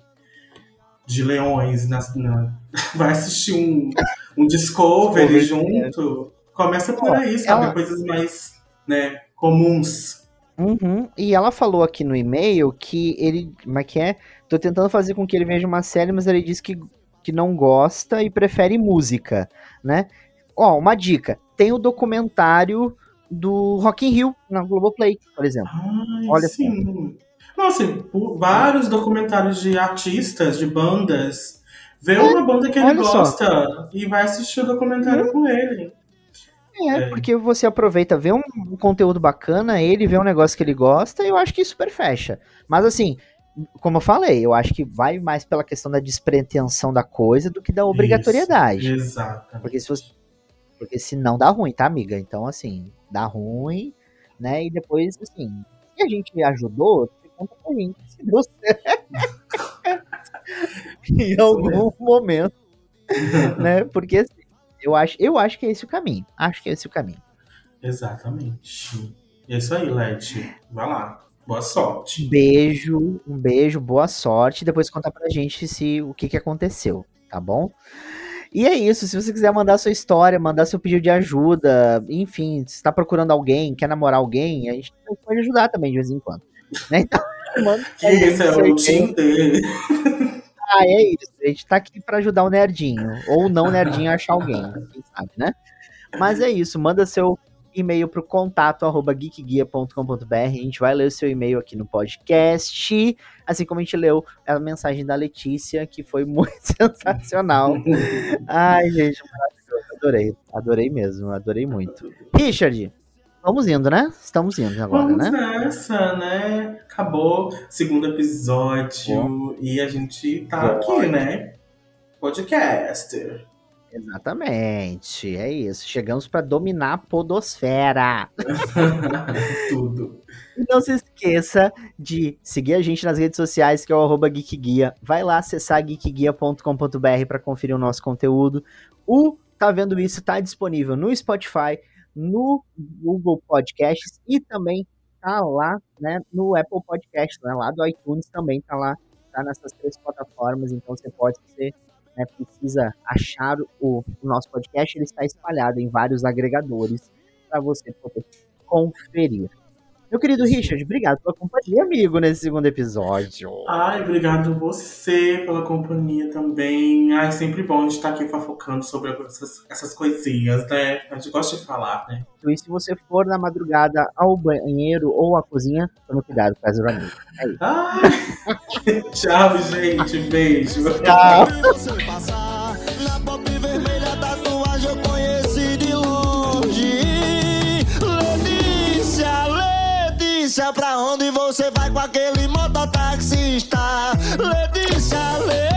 de leões. Na, na... Vai assistir um, um Discovery junto. Começa por aí, sabe? Ela... Coisas mais né, comuns. Uhum. E ela falou aqui no e-mail que ele. Como é que é? Tô tentando fazer com que ele veja uma série, mas ele disse que que não gosta e prefere música, né? Ó, uma dica, tem o documentário do Rock in Rio na Globoplay, por exemplo. Ai, Olha sim. Nossa, por vários documentários de artistas, de bandas. Vê uma banda que ele olha só. gosta e vai assistir o documentário com ele. É, É. porque você aproveita, vê um, um conteúdo bacana, ele vê um negócio que ele gosta, eu acho que super fecha. Mas assim, como eu falei, eu acho que vai mais pela questão da despretensão da coisa do que da obrigatoriedade. Isso, exatamente. Porque se você. Porque senão dá ruim, tá, amiga? Então, assim, dá ruim, né? E depois, assim, se a gente ajudou, você conta pra gente. Se deu certo. em algum momento. né? Porque assim, eu acho, eu acho que é esse o caminho. Acho que é esse o caminho. Exatamente. É isso aí, Leti. Vai lá. Boa sorte. Um beijo, um beijo, boa sorte. Depois conta pra gente se o que, que aconteceu, tá bom? E é isso. Se você quiser mandar sua história, mandar seu pedido de ajuda, enfim, se tá procurando alguém, quer namorar alguém, a gente pode ajudar também de vez em quando. Né? Então, manda Que esse é o. Tinder. Ah, é isso. A gente tá aqui pra ajudar o nerdinho. Ou não nerdinho a achar alguém, quem sabe, né? Mas é isso. Manda seu e-mail pro contato arroba geekguia.com.br. A gente vai ler o seu e-mail aqui no podcast. Assim como a gente leu a mensagem da Letícia, que foi muito sensacional. Ai, gente, maravilhoso. Adorei. Adorei mesmo. Adorei muito. Richard, vamos indo, né? Estamos indo agora, Vamos né? nessa, né? Acabou o segundo episódio e a gente tá aqui, né? Podcaster. Exatamente. É isso. Chegamos pra dominar a podosfera. Tudo. Não se esqueça de seguir a gente nas redes sociais, que é o arroba geekguia. Vai lá acessar geekguia.com.br para conferir o nosso conteúdo. O Tá Vendo Isso tá disponível no Spotify, no Google Podcasts e também tá lá né, no Apple Podcasts, né, lá do iTunes também tá lá, tá nessas três plataformas, então você pode, você né, precisa achar o, o nosso podcast, ele está espalhado em vários agregadores para você poder conferir. Meu querido Richard, obrigado pela companhia, amigo, nesse segundo episódio. Ai, obrigado você pela companhia também. Ai, sempre bom a gente estar aqui fofocando sobre essas, essas coisinhas, né? A gente gosta de falar, né? E se você for na madrugada ao banheiro ou à cozinha, tome cuidado com as amigo. É isso. Ai. Tchau, gente. Beijo. Tchau. Letícia Pra onde você vai com aquele mototaxista? Letícia, Letícia